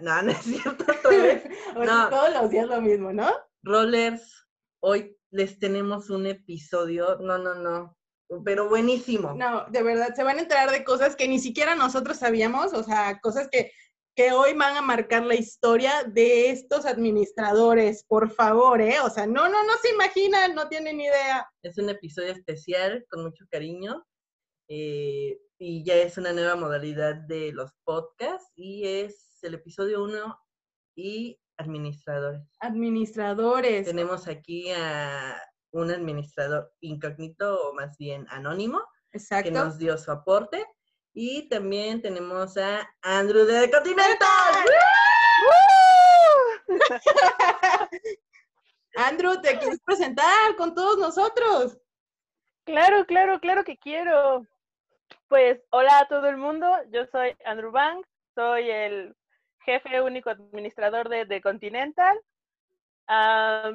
No, no es cierto. no. Todos los días lo mismo, ¿no? Rollers, hoy les tenemos un episodio, no, no, no, pero buenísimo. No, de verdad, se van a enterar de cosas que ni siquiera nosotros sabíamos, o sea, cosas que, que hoy van a marcar la historia de estos administradores, por favor, ¿eh? O sea, no, no, no se imaginan, no tienen idea. Es un episodio especial, con mucho cariño, eh, y ya es una nueva modalidad de los podcasts, y es el episodio 1 y administradores. Administradores. Tenemos aquí a un administrador incógnito o más bien anónimo. Que nos dio su aporte. Y también tenemos a Andrew de Continental. Andrew, ¿te quieres presentar con todos nosotros? Claro, claro, claro que quiero. Pues hola a todo el mundo, yo soy Andrew Banks, soy el jefe único administrador de, Continental. Ah,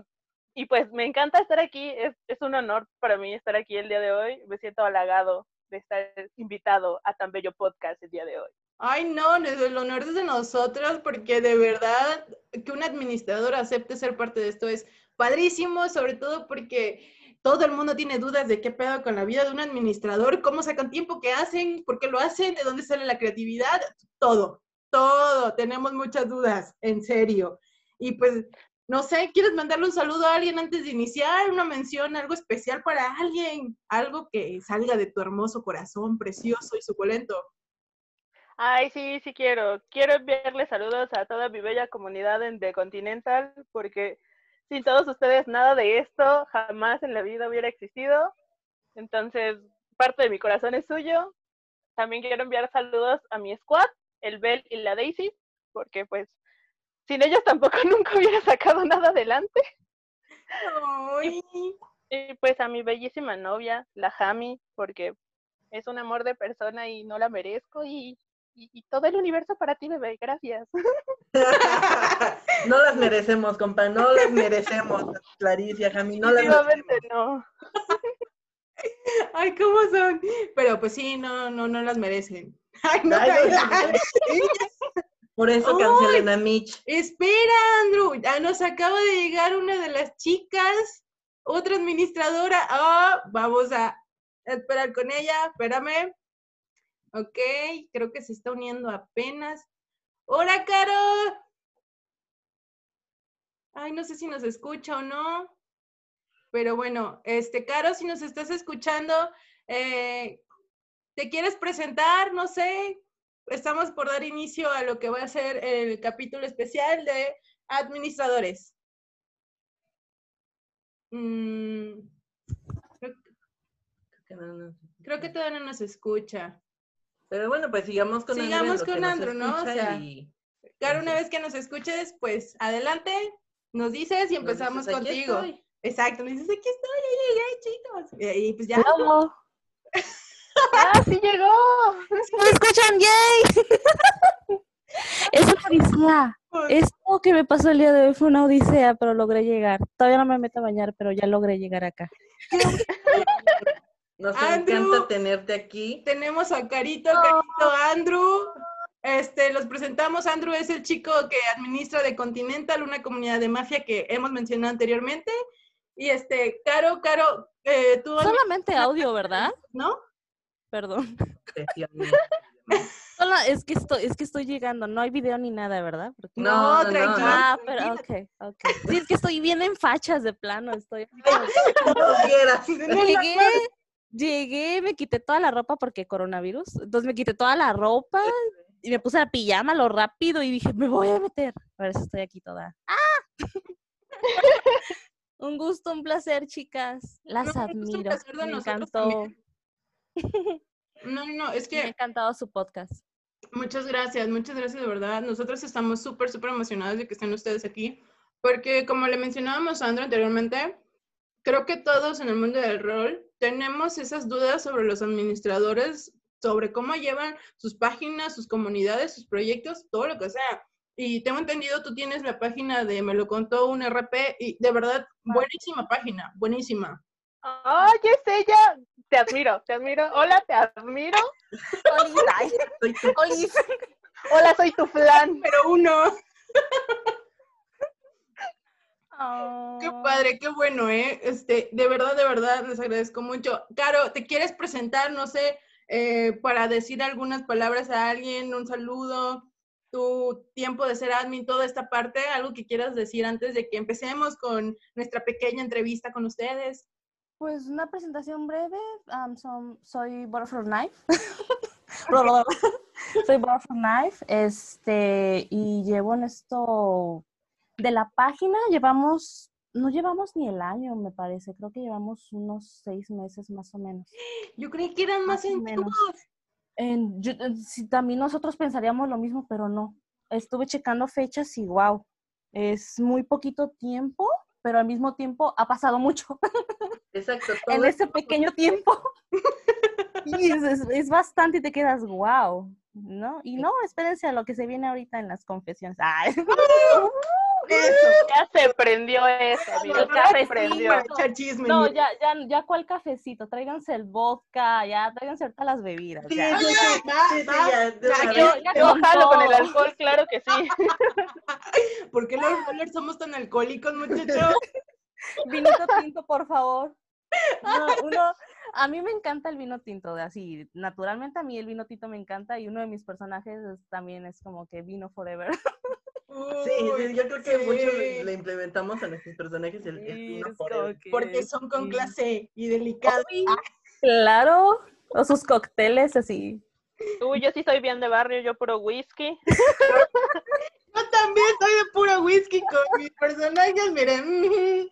y pues me encanta estar aquí, es, es, un honor para mí estar aquí el día de hoy. Me siento halagado de estar invitado a tan bello podcast el día de hoy. Ay, no, el honor es de nosotros porque de verdad que un administrador acepte ser parte de esto es padrísimo, sobre todo porque todo el mundo tiene dudas de qué pedo con la vida de un administrador, cómo sacan tiempo, qué hacen, por qué lo hacen, de dónde sale la creatividad, todo todo, tenemos muchas dudas, en serio. Y pues, no sé, ¿quieres mandarle un saludo a alguien antes de iniciar? Una mención, algo especial para alguien, algo que salga de tu hermoso corazón, precioso y suculento. Ay, sí, sí quiero. Quiero enviarle saludos a toda mi bella comunidad The Continental, porque sin todos ustedes nada de esto jamás en la vida hubiera existido. Entonces, parte de mi corazón es suyo. También quiero enviar saludos a mi squad, el Bell y la Daisy, porque pues sin ellos tampoco nunca hubiera sacado nada adelante. Y, pues a mi bellísima novia, la Jami, porque es un amor de persona y no la merezco y, y, todo el universo para ti, bebé, gracias. no las merecemos, compa, no las merecemos, Claricia, Jami, no las merecemos. no. Ay, ¿cómo son? Pero pues sí, no, no, no las merecen. Ay, no, Por eso cancelen a Mitch. Espera, Andrew, ya nos acaba de llegar una de las chicas, otra administradora. Oh, vamos a esperar con ella, espérame. Ok, creo que se está uniendo apenas. ¡Hola, Caro! Ay, no sé si nos escucha o no. Pero bueno, este, Caro, si nos estás escuchando, eh, ¿te quieres presentar? No sé. Estamos por dar inicio a lo que va a ser el capítulo especial de administradores. Mm, creo, que todavía no nos escucha. Pero bueno, pues sigamos con Sigamos con Andrew, ¿no? O sea, Caro, una vez que nos escuches, pues adelante, nos dices y empezamos contigo. Exacto, me dices, aquí estoy, ya llegué, chicos. Y, pues ya. ¿Cómo? ¡Ah, sí llegó! ¿Me escuchan? ¡Yay! es una odisea. Esto que me pasó el día de hoy fue una odisea, pero logré llegar. Todavía no me meto a bañar, pero ya logré llegar acá. Nos encanta tenerte aquí. Tenemos a Carito, Carito, Andrew. Este, los presentamos. Andrew es el chico que administra de Continental, una comunidad de mafia que hemos mencionado anteriormente. Y este, Caro, Caro, eh, tú... Solamente audio, ¿verdad? ¿No? Perdón. es que estoy, es que estoy llegando, no hay video ni nada, ¿verdad? no, tranquila. Ah, pero ok, ok. Sí, es que estoy bien en fachas de plano, estoy. llegué, llegué, me quité toda la ropa porque coronavirus, entonces me quité toda la ropa y me puse la pijama lo rápido y dije, me voy a meter. A ver si estoy aquí toda. ¡Ah! Un gusto, un placer, chicas. Las admiro. Me encantó. No, no, es que... Me ha encantado su podcast. Muchas gracias, muchas gracias de verdad. Nosotros estamos súper, súper emocionados de que estén ustedes aquí, porque como le mencionábamos a Sandra anteriormente, creo que todos en el mundo del rol tenemos esas dudas sobre los administradores, sobre cómo llevan sus páginas, sus comunidades, sus proyectos, todo lo que sea. Y tengo entendido, tú tienes la página de Me lo contó un RP y de verdad, buenísima página, buenísima. ¡Ay, es ella! Te admiro, te admiro. Hola, te admiro. Olis, Soy tu- olis. Hola, soy tu flan. Pero uno, qué padre, qué bueno, ¿eh? Este, de verdad, de verdad, les agradezco mucho. Caro, ¿te quieres presentar, no sé, eh, para decir algunas palabras a alguien, un saludo, tu tiempo de ser admin, toda esta parte, algo que quieras decir antes de que empecemos con nuestra pequeña entrevista con ustedes? Pues una presentación breve. am, son- soy Butterfly Knife. soy Butterfly Knife. Este, y llevo en esto de la página, llevamos, no llevamos ni el año, me parece. Creo que llevamos unos seis meses más o menos. Yo creí que eran más Más o menos. En, yo- en- sí, también nosotros pensaríamos lo mismo, pero no. Estuve checando fechas y wow, es muy poquito tiempo, pero al mismo tiempo ha pasado mucho Exacto. en ese pequeño tiempo. y es, es- es bastante y te quedas wow, ¿no? Y no, espérense a lo que se viene ahorita en las confesiones. Ay, Eso. Ya se prendió eso, amigo. El Ya se prendió. Chisme. no, ya, ya, ya cuál cafecito, tráiganse el vodka, ya, tráiganse ahorita las bebidas. Sí, ya. ya, con jalo con el alcohol, claro que sí. ¿Por qué los somos tan alcohólicos, muchachos? Vinito tinto, por favor. No, uno, a mí me encanta el vino tinto, de así, naturalmente a mí el vino tinto me encanta y uno de mis personajes es- también es como que vino forever. Sí, sí, yo creo que Uy, mucho sí. le, le implementamos a nuestros personajes el, el Sí, vino es forever. que Porque son con sí. clase y delicados. Claro, o sus cócteles así. Uy, yo sí soy bien de barrio, yo puro whisky. Yo también soy de puro whisky con mis personajes, miren.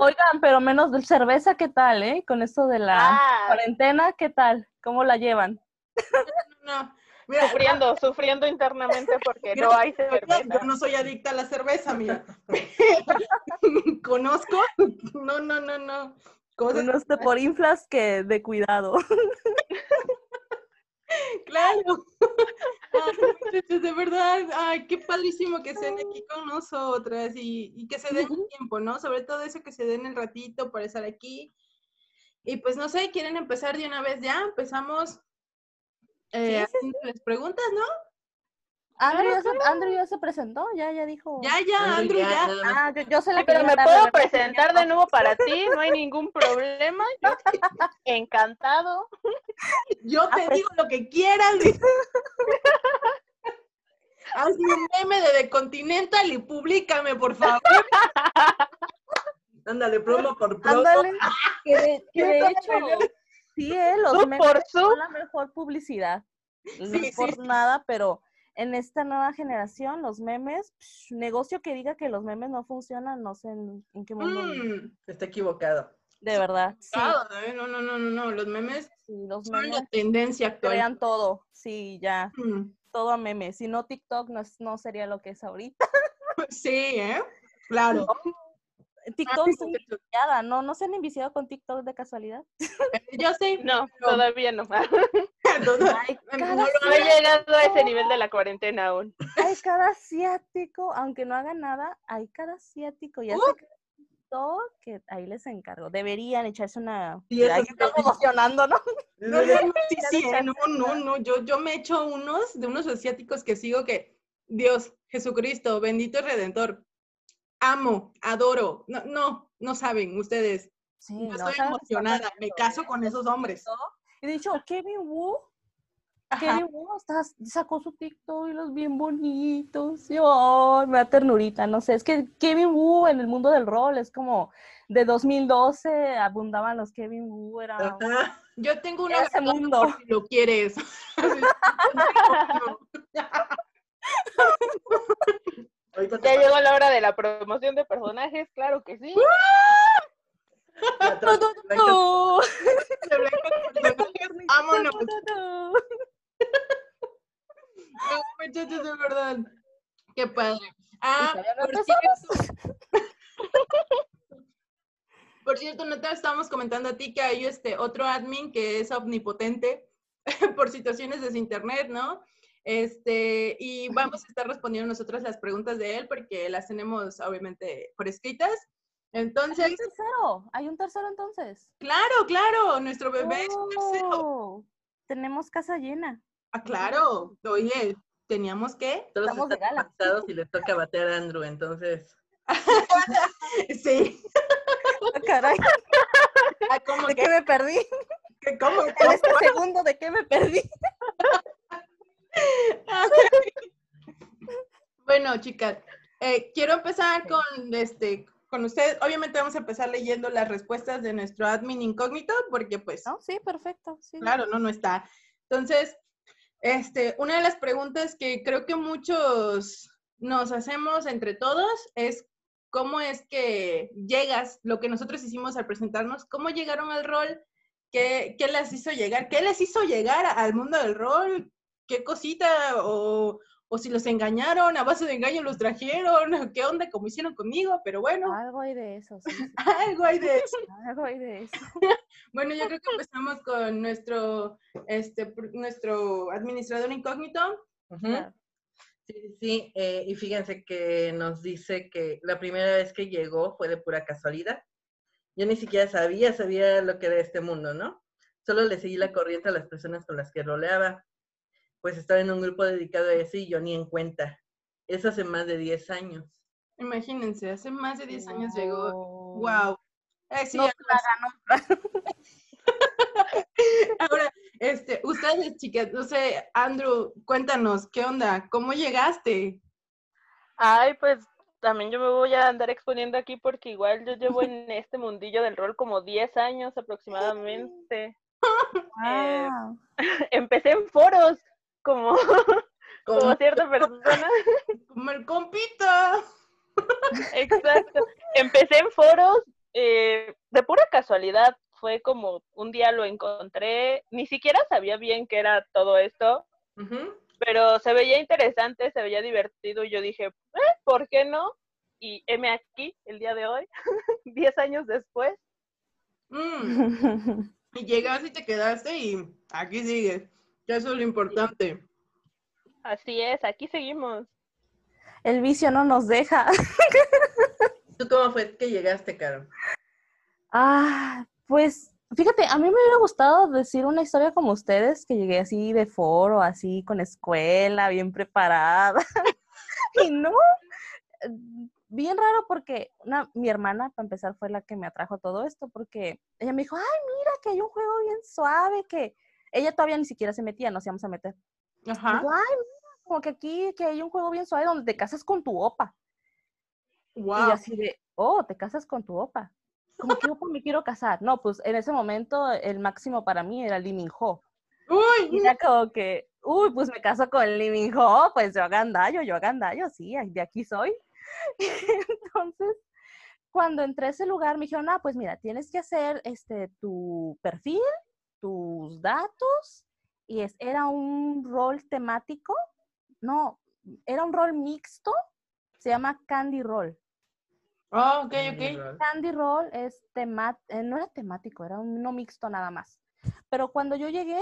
Oigan, pero menos de cerveza, ¿qué tal, eh? Con esto de la Ah, cuarentena, ¿qué tal? ¿Cómo la llevan? No, mira, sufriendo, sufriendo internamente porque Mira, no hay yo cerveza. no soy adicta a la cerveza, mira. ¿Conozco? No, no, no, no. Cosas, Uno este por inflas que de cuidado. claro. Muchachos, de verdad, ay, qué padrísimo que estén aquí con nosotras y, y que se den el tiempo, ¿no? Sobre todo eso que se den el ratito para estar aquí. Y pues no sé, ¿quieren empezar de una vez ya? Empezamos eh, Sí, sí, haciéndoles preguntas, ¿no? Andrew, ya se, Andrew ya se presentó, ya, ya dijo. Ya, ya, Andrew, ya. más. Ah, yo, yo se la pero me puedo presentar de nuevo para ti, no hay ningún problema. Yo encantado. Yo Ah, te pues. digo lo que quieras. Hazme un meme de The Continental y públicame, por favor. Ándale, promo por promo. Ándale, que de, que de Yo hecho, sí, eh, los memes por son la mejor publicidad. No Sí, por sí, nada, pero en esta nueva generación, los memes, psh, negocio que diga que los memes no funcionan, no sé en, en qué mundo, Mm, Está equivocado. de verdad. Sí, ¿eh? No, no, no, no, no. Los memes sí, los son la tendencia actual. crean todo, sí, ya, Mm, todo a memes. Si no, TikTok no, es- no sería lo que es ahorita. Sí, ¿eh? Claro. TikTok sí, estoy enviciada, ¿no? ¿No se han enviciado con TikTok de casualidad? Yo sé. No, pero- todavía no. Ay, No cada No he llegado a ese nivel de la cuarentena aún. hay cada asiático, aunque no hagan nada, hay cada asiático y hace Uh. cada TikTok que ahí les encargo. Deberían echarse una. Eso vi. emocionando, ¿no? No, no, no, sí, sí, no, no, no, yo, yo me echo unos de unos asiáticos que sigo que, Dios, Jesucristo, bendito y redentor, amo, adoro, no, no, no saben ustedes, Sí, yo no, estoy emocionada, me caso con esos hombres. Y de hecho, Kevin Wu, Ajá. Kevin Wu está- sacó su TikTok y los bien bonitos. Y, ay, me da ternurita, no sé. Es que Kevin Wu en el mundo del rol es como de 2012 abundaban los Kevin Wu, era Ajá. Yo tengo uno Era ese mundo. por si lo quieres. Ya llegó la hora de la promoción de personajes, claro que sí. Vámonos. No. Muchachos, de verdad. Qué padre. Ah, no por cierto. Por cierto, no te estábamos comentando a ti que hay este otro admin que es omnipotente por situaciones de internet, ¿no? Este, y vamos a estar respondiendo nosotros las preguntas de él porque las tenemos obviamente por escritas. Hay Entonces, un tercero, hay un tercero entonces. claro, claro, nuestro bebé es un tercero. Oh, Tenemos casa llena. Ah, claro. Oye, teníamos que. Todos Estamos están y les toca batear a Andrew, entonces. Sí. Ah, Caray, Ah, ¿Cómo ¿de qué me perdí? que- ¿Cómo? En este segundo, ¿de qué me perdí? Bueno, chicas, eh, quiero empezar con este con ustedes. Obviamente vamos a empezar leyendo las respuestas de nuestro admin incógnito, porque pues, No, sí, perfecto. Sí. claro, no, no está. Entonces, este, una de las preguntas que creo que muchos nos hacemos entre todos es cómo es que llegas, lo que nosotros hicimos al presentarnos, cómo llegaron al rol, qué, qué les hizo llegar, qué les hizo llegar al mundo del rol, qué cosita o, o si los engañaron, a base de engaño los trajeron, qué onda, como hicieron conmigo, pero bueno, Algo hay de eso, sí, sí, algo hay de eso. algo hay de eso. Bueno, yo creo que empezamos con nuestro, este, nuestro administrador incógnito. Claro. Sí, sí, sí. eh, y fíjense que nos dice que la primera vez que llegó fue de pura casualidad. Yo ni siquiera sabía, sabía lo que era este mundo, ¿no? Solo le seguí la corriente a las personas con las que roleaba. Pues estaba en un grupo dedicado a eso y yo ni en cuenta. Eso hace más de 10 años. Imagínense, hace más de 10 años llegó. Wow. Eh, sí, No, además- Ahora, este, ustedes, chicas, no sé, Andrew, cuéntanos, ¿qué onda? ¿Cómo llegaste? Ay, pues también yo me voy a andar exponiendo aquí porque igual yo llevo en este mundillo del rol como 10 años aproximadamente. Eh, Wow. Empecé en foros como, como Como- cierta persona. Como el compita. Exacto. Empecé en foros eh, de pura casualidad. Fue como un día lo encontré, ni siquiera sabía bien qué era todo esto, pero se veía interesante, se veía divertido y yo dije, "Eh, ¿por qué no? Y heme aquí el día de hoy, 10 años después. Mm, Y llegaste y te quedaste y aquí sigues. Que eso es lo importante. Así es, aquí seguimos. El vicio no nos deja. ¿Tú cómo fue que llegaste, Caro? Ah, pues fíjate, a mí me hubiera gustado decir una historia como ustedes, que llegué así de foro, así con escuela, bien preparada. y no, bien raro porque una, mi hermana, para empezar, fue la que me atrajo a todo esto, porque ella me dijo, ay, mira que hay un juego bien suave, que ella todavía ni siquiera se metía, nos íbamos a meter. Ajá. Digo, ay, mira, como que aquí, que hay un juego bien suave donde te casas con tu opa. Y Wow. así de, oh, te casas con tu opa. ¿Con qué opa me quiero casar? No, pues en ese momento el máximo para mí era Lee Min Ho. Y Uy, ya como que, uy, pues me caso con Lee Min Ho, pues yo agandallo, yo agandallo, sí, de aquí soy. Entonces, cuando entré a ese lugar me dijeron, ah, pues mira, tienes que hacer este, tu perfil, tus datos, y es, era un rol temático, no, era un rol mixto, se llama Candy Roll. Oh, ok, ok. Candy Roll es tema, eh, no era temático, era uno mixto nada más. Pero cuando yo llegué,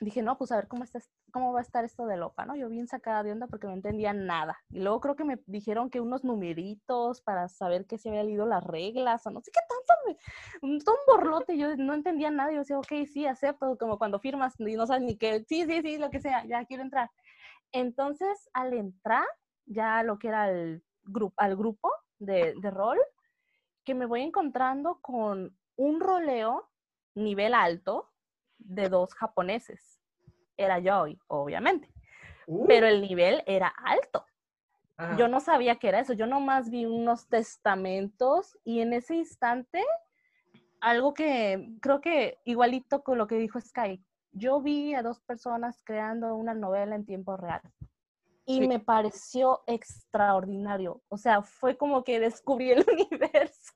dije, no, pues a ver cómo, está, es- cómo va a estar esto de Lopa, ¿no? Yo bien sacada de onda porque no entendía nada. Y luego creo que me dijeron que unos numeritos para saber que se había leído las reglas o no sé qué tanto. Un, todo un borlote, yo no entendía nada. Yo decía, ok, sí, acepto, como cuando firmas y no sabes ni qué, sí, sí, sí, lo que sea, ya quiero entrar. Entonces, al entrar, ya lo que era el grupo, al grupo de, de rol, que me voy encontrando con un roleo nivel alto de dos japoneses. Era Joy, obviamente, Uh, pero el nivel era alto. Ajá. Yo no sabía que era eso, yo nomás vi unos testamentos y en ese instante, algo que creo que igualito con lo que dijo Sky, yo vi a dos personas creando una novela en tiempo real y Sí. me pareció extraordinario. O sea, fue como que descubrí el universo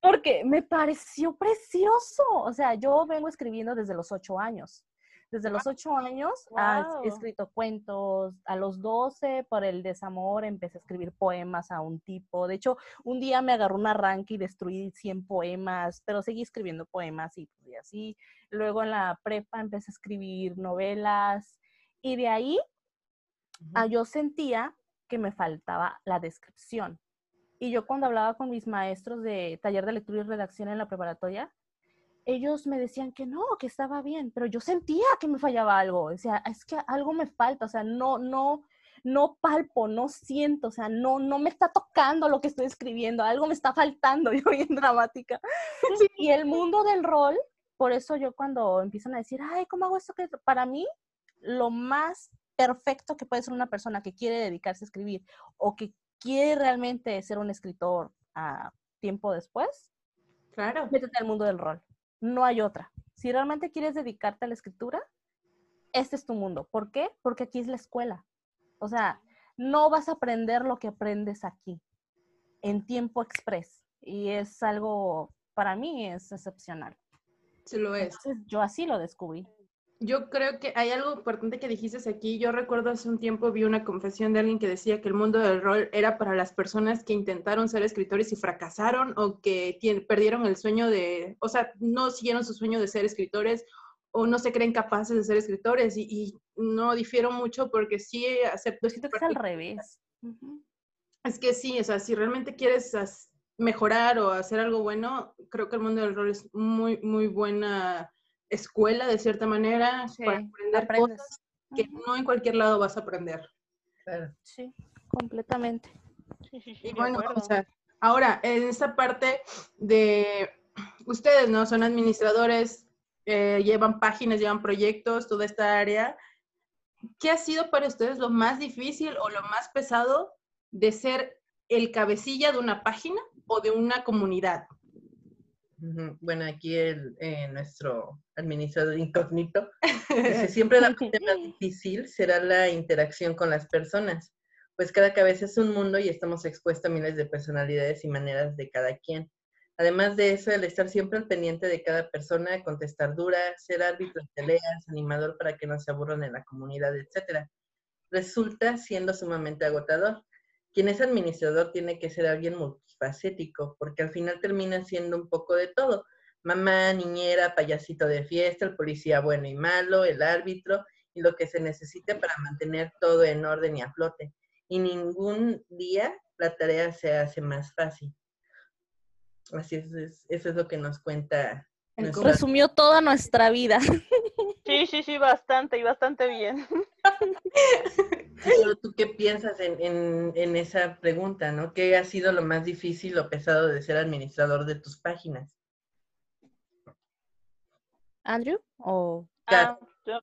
porque me pareció precioso. O sea, yo vengo escribiendo desde los ocho años. Desde los ocho años he Guau. escrito cuentos. A los 12, por el desamor, empecé a escribir poemas a un tipo. De hecho, un día me agarró un arranque y destruí 100 poemas, pero seguí escribiendo poemas y, y así. Luego en la prepa empecé a escribir novelas Y de ahí ah, yo sentía que me faltaba la descripción. Y yo cuando hablaba con mis maestros de taller de lectura y redacción en la preparatoria, ellos me decían que no, que estaba bien, pero yo sentía que me fallaba algo. O sea, es que algo me falta, o sea, no, no, no palpo, no siento, o sea, no, no me está tocando lo que estoy escribiendo, algo me está faltando, yo bien dramática. Y el mundo del rol, por eso yo cuando empiezan a decir, ay, ¿cómo hago esto? Para mí, lo más perfecto que puede ser una persona que quiere dedicarse a escribir o que quiere realmente ser un escritor a tiempo después, claro. métete al mundo del rol. No hay otra. Si realmente quieres dedicarte a la escritura, este es tu mundo. ¿Por qué? Porque aquí es la escuela. O sea, no vas a aprender lo que aprendes aquí en tiempo express. Y es algo, para mí, es excepcional. Sí lo es. yo así lo descubrí. Yo creo que hay algo importante que dijiste aquí. Yo recuerdo hace un tiempo vi una confesión de alguien que decía que el mundo del rol era para las personas que intentaron ser escritores y fracasaron o que perdieron el sueño de, o sea, no siguieron su sueño de ser escritores o no se creen capaces de ser escritores y, no difiero mucho porque sí acepto... Siento que es al revés. Es que sí, o sea, si realmente quieres mejorar o hacer algo bueno, creo que el mundo del rol es muy, muy buena escuela de cierta manera para aprender cosas que no en cualquier lado vas a aprender. Sí, completamente. y bueno, o sea, ahora, en esta parte de ustedes, ¿no? Son administradores, eh, llevan páginas, llevan proyectos, toda esta área. ¿Qué ha sido para ustedes lo más difícil o lo más pesado de ser el cabecilla de una página o de una comunidad? Bueno, aquí el, eh, nuestro administrador incógnito dice, siempre la parte más difícil será la interacción con las personas, pues cada cabeza es un mundo y estamos expuestos a miles de personalidades y maneras de cada quien. Además de eso, el estar siempre al pendiente de cada persona, contestar dura, ser árbitro de peleas, animador para que no se aburran en la comunidad, etc. Resulta siendo sumamente agotador. Quien es administrador tiene que ser alguien multifacético, porque al final termina siendo un poco de todo. Mamá, niñera, payasito de fiesta, el policía bueno y malo, el árbitro y lo que se necesite para mantener todo en orden y a flote. Y ningún día la tarea se hace más fácil. Así es, eso es lo que nos cuenta. Resumió toda nuestra vida. Sí, sí, sí, bastante y bastante bien. Pero tú qué piensas en, en, esa pregunta, ¿no? ¿Qué ha sido lo más difícil o pesado de ser administrador de tus páginas? ¿Andrew? ¿O ah, yo.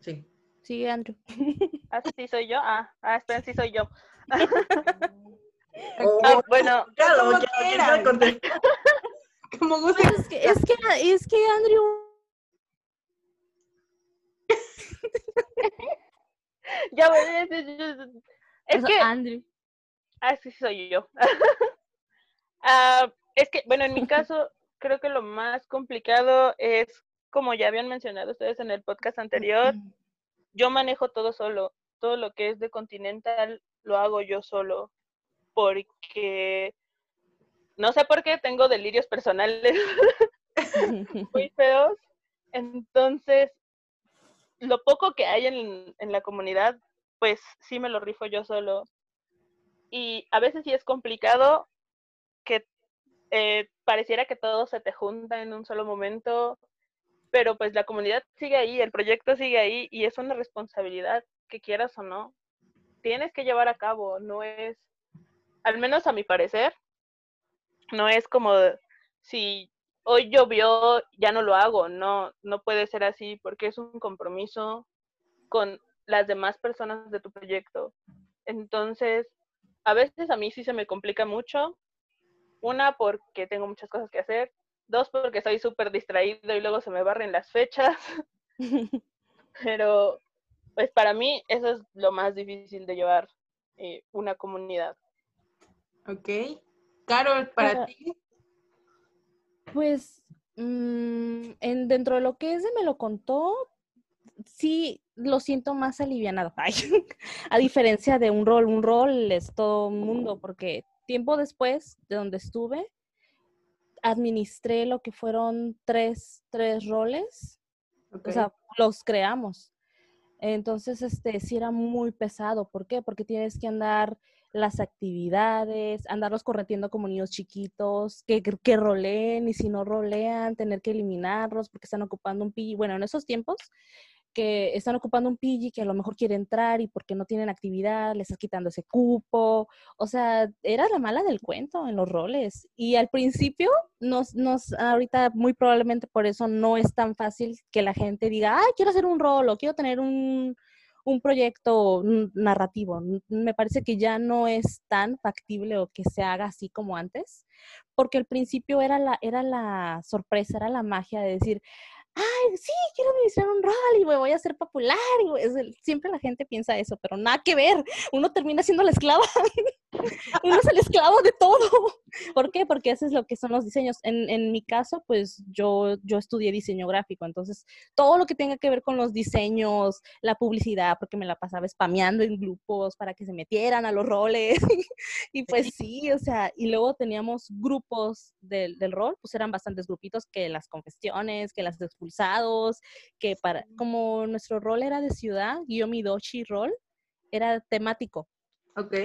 Sí. Sí, Andrew. Ah, sí, soy yo. Ah, ah esperen, sí soy yo. Ah, bueno, claro, ya, Como gusta. Es que, es que, es que Andrew. ya, es, es, es que. Andrew. Ah, sí, soy yo. es que, bueno, en mi caso, creo que lo más complicado es, como ya habían mencionado ustedes en el podcast anterior, yo manejo todo solo. Todo lo que es de Continental lo hago yo solo porque no sé por qué tengo delirios personales muy feos. Entonces, lo poco que hay en, en, la comunidad, pues sí me lo rifo yo solo. Y a veces sí es complicado que eh, pareciera que todo se te junta en un solo momento, pero pues la comunidad sigue ahí, el proyecto sigue ahí y es una responsabilidad que quieras o no, tienes que llevar a cabo, no es al menos a mi parecer, no es como si hoy llovió, ya no lo hago, no, no puede ser así porque es un compromiso con las demás personas de tu proyecto. Entonces, a veces a mí sí se me complica mucho. Una, porque tengo muchas cosas que hacer. Dos, porque soy súper distraído y luego se me barren las fechas. Pero, pues para mí eso es lo más difícil de llevar eh, una comunidad. Ok. Carol, para ti. Pues mm, en, dentro de lo que es de me lo contó, sí lo siento más alivianado. a diferencia de un rol, un rol es todo un mundo, porque tiempo después de donde estuve, administré lo que fueron tres, tres roles. O sea, los creamos. Entonces, este, sí era muy pesado. ¿Por qué? Porque tienes que andar las actividades, andarlos corretiendo como niños chiquitos, que, que roleen y si no rolean, tener que eliminarlos porque están ocupando un PG. Bueno, en esos tiempos que están ocupando un PG que a lo mejor quiere entrar y porque no tienen actividad, le estás quitando ese cupo. O sea, era la mala del cuento en los roles. Y al principio, nos, nos, ahorita muy probablemente por eso no es tan fácil que la gente diga, ay, quiero hacer un rol o quiero tener un, un proyecto narrativo. Me parece que ya no es tan factible o que se haga así como antes, porque al principio era la, era la sorpresa, era la magia de decir, ay, sí, quiero administrar un rol y voy a ser popular. Y siempre la gente piensa eso, pero nada que ver. Uno termina siendo la esclava. Uno es el esclavo de todo. ¿Por qué? Porque eso es lo que son los diseños. En, en, mi caso, pues yo, yo estudié diseño gráfico, entonces todo lo que tenga que ver con los diseños, la publicidad, porque me la pasaba spameando en grupos para que se metieran a los roles. y pues sí, o sea, y luego teníamos grupos del, del rol, pues eran bastantes grupitos que las confesiones, que las expulsados, que para, como nuestro rol era de ciudad, yo mi dochi rol era temático.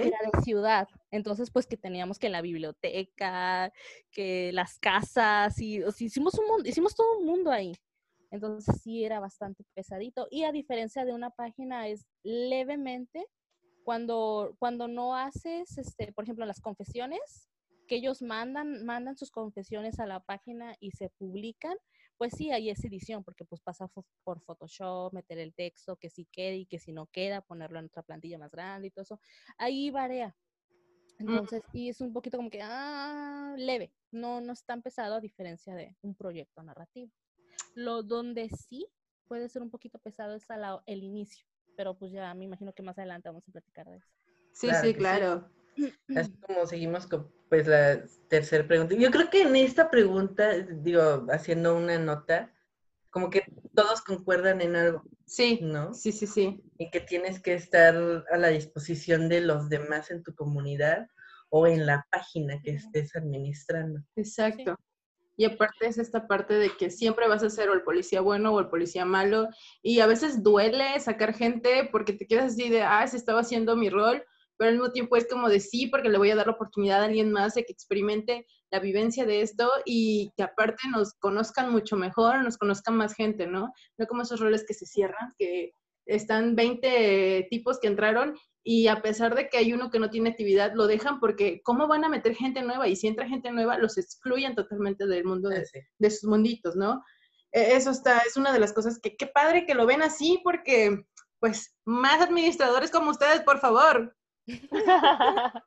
Era de ciudad. Entonces, pues que teníamos que la biblioteca, que las casas, y hicimos un mundo, hicimos todo un mundo ahí. Entonces sí era bastante pesadito. Y a diferencia de una página, es levemente cuando, cuando no haces, este, por ejemplo, las confesiones, que ellos mandan, mandan sus confesiones a la página y se publican, pues sí, hay esa edición, porque pues pasa por Photoshop, meter el texto, que si quede y que si no queda, ponerlo en otra plantilla más grande y todo eso. Ahí varía. Mm. Entonces, y es un poquito como que, ah, leve, no, no es tan pesado a diferencia de un proyecto narrativo. Lo donde sí puede ser un poquito pesado es a la- el inicio, pero pues ya me imagino que más adelante vamos a platicar de eso. Sí, Claro sí, sí. Así como seguimos con pues la tercera pregunta. Yo creo que en esta pregunta, digo, haciendo una nota, como que todos concuerdan en algo, Sí, ¿no? sí, sí, sí. Y que tienes que estar a la disposición de los demás en tu comunidad o en la página que estés administrando. Exacto. Y aparte es esta parte de que siempre vas a ser o el policía bueno o el policía malo. Y a veces duele sacar gente porque te quedas así de, ah, se estaba haciendo mi rol, pero al mismo tiempo es como de sí, porque le voy a dar la oportunidad a alguien más de que experimente la vivencia de esto y que aparte nos conozcan mucho mejor, nos conozcan más gente, ¿no? No como esos roles que se cierran, que están 20 tipos que entraron y a pesar de que hay uno que no tiene actividad, lo dejan porque ¿cómo van a meter gente nueva? Y si entra gente nueva, los excluyen totalmente del mundo de, Sí. de sus munditos, ¿no? Eh, Eso está, es una de las cosas que qué padre que lo ven así porque, pues, más administradores como ustedes, por favor.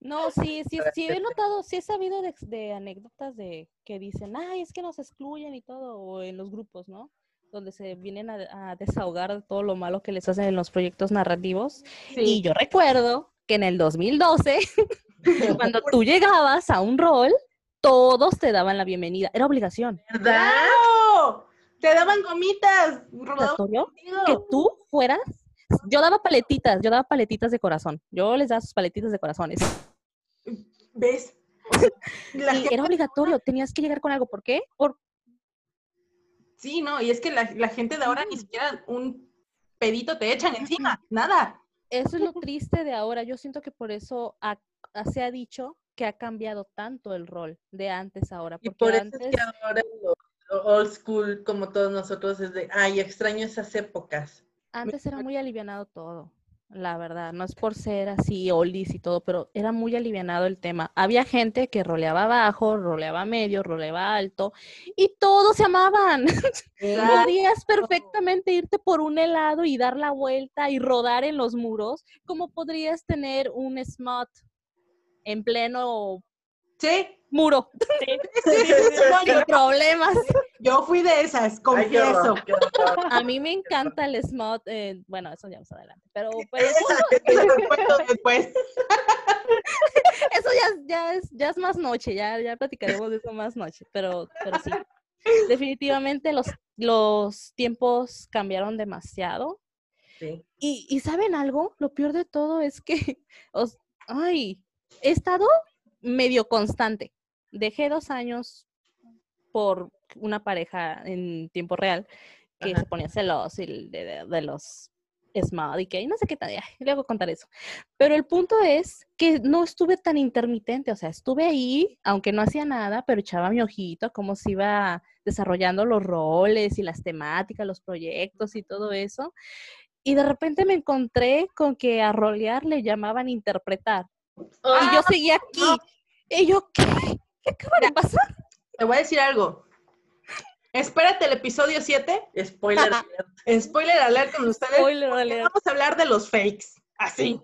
No, sí, sí, sí he notado, sí he sabido de, de anécdotas de que dicen, ay, es que nos excluyen y todo, o en los grupos, ¿no? Donde se vienen a, a desahogar de todo lo malo que les hacen en los proyectos narrativos. Y yo recuerdo que en el 2012, cuando tú llegabas a un rol, todos te daban la bienvenida. Era obligación. ¿Verdad? ¡Claro! Te daban gomitas. que tú fueras. Yo daba paletitas, yo daba paletitas de corazón. Yo les daba sus paletitas de corazones. ¿Ves? O sea, la Y gente- era obligatorio, tenías que llegar con algo. ¿Por qué? Por, Sí, no, y es que la, la gente de ahora ni siquiera un pedito te echan encima, nada. eso es lo triste de ahora. Yo siento que por eso ha- se ha dicho que ha cambiado tanto el rol de antes a ahora. Y por eso antes, es que ahora los old school, como todos nosotros, es de, ay, extraño esas épocas. Antes era muy alivianado todo, la verdad. No es por ser así oldies y todo, pero era muy alivianado el tema. Había gente que roleaba bajo, roleaba medio, roleaba alto y todos se amaban. Claro. Podías perfectamente irte por un helado y dar la vuelta y rodar en los muros, como podrías tener un smut en pleno Sí, muro, sí, sí, sí, problemas. yo fui de esas, Ay, qué confieso. horror, qué horror. A mí me encanta el smut, eh, bueno, eso ya más adelante, pero, pero Eso cuento después. eso ya, ya, es, ya es más noche, ya, ya platicaremos de eso más noche, pero, pero sí. Definitivamente los, los tiempos cambiaron demasiado. Sí. Y, y ¿saben algo? Lo peor de todo es que, os- ay, he estado medio constante. Dejé dos años por una pareja en tiempo real que Ajá. se ponía celos y de, de- de los Smart y no sé qué tal, hago contar eso. Pero el punto es que no estuve tan intermitente, o sea, estuve ahí, aunque no hacía nada, pero echaba mi ojito, cómo se iba desarrollando los roles y las temáticas, los proyectos y todo eso. Y de repente me encontré con que a rolear le llamaban interpretar. Y yo Ah, seguía aquí. Y yo, ¿qué? ¿Qué acaba de pasar? Te voy a decir algo. Espérate el episodio 7. Spoiler. alert. Spoiler alert con ustedes. Spoiler porque alert. Vamos a hablar de los fakes. Así.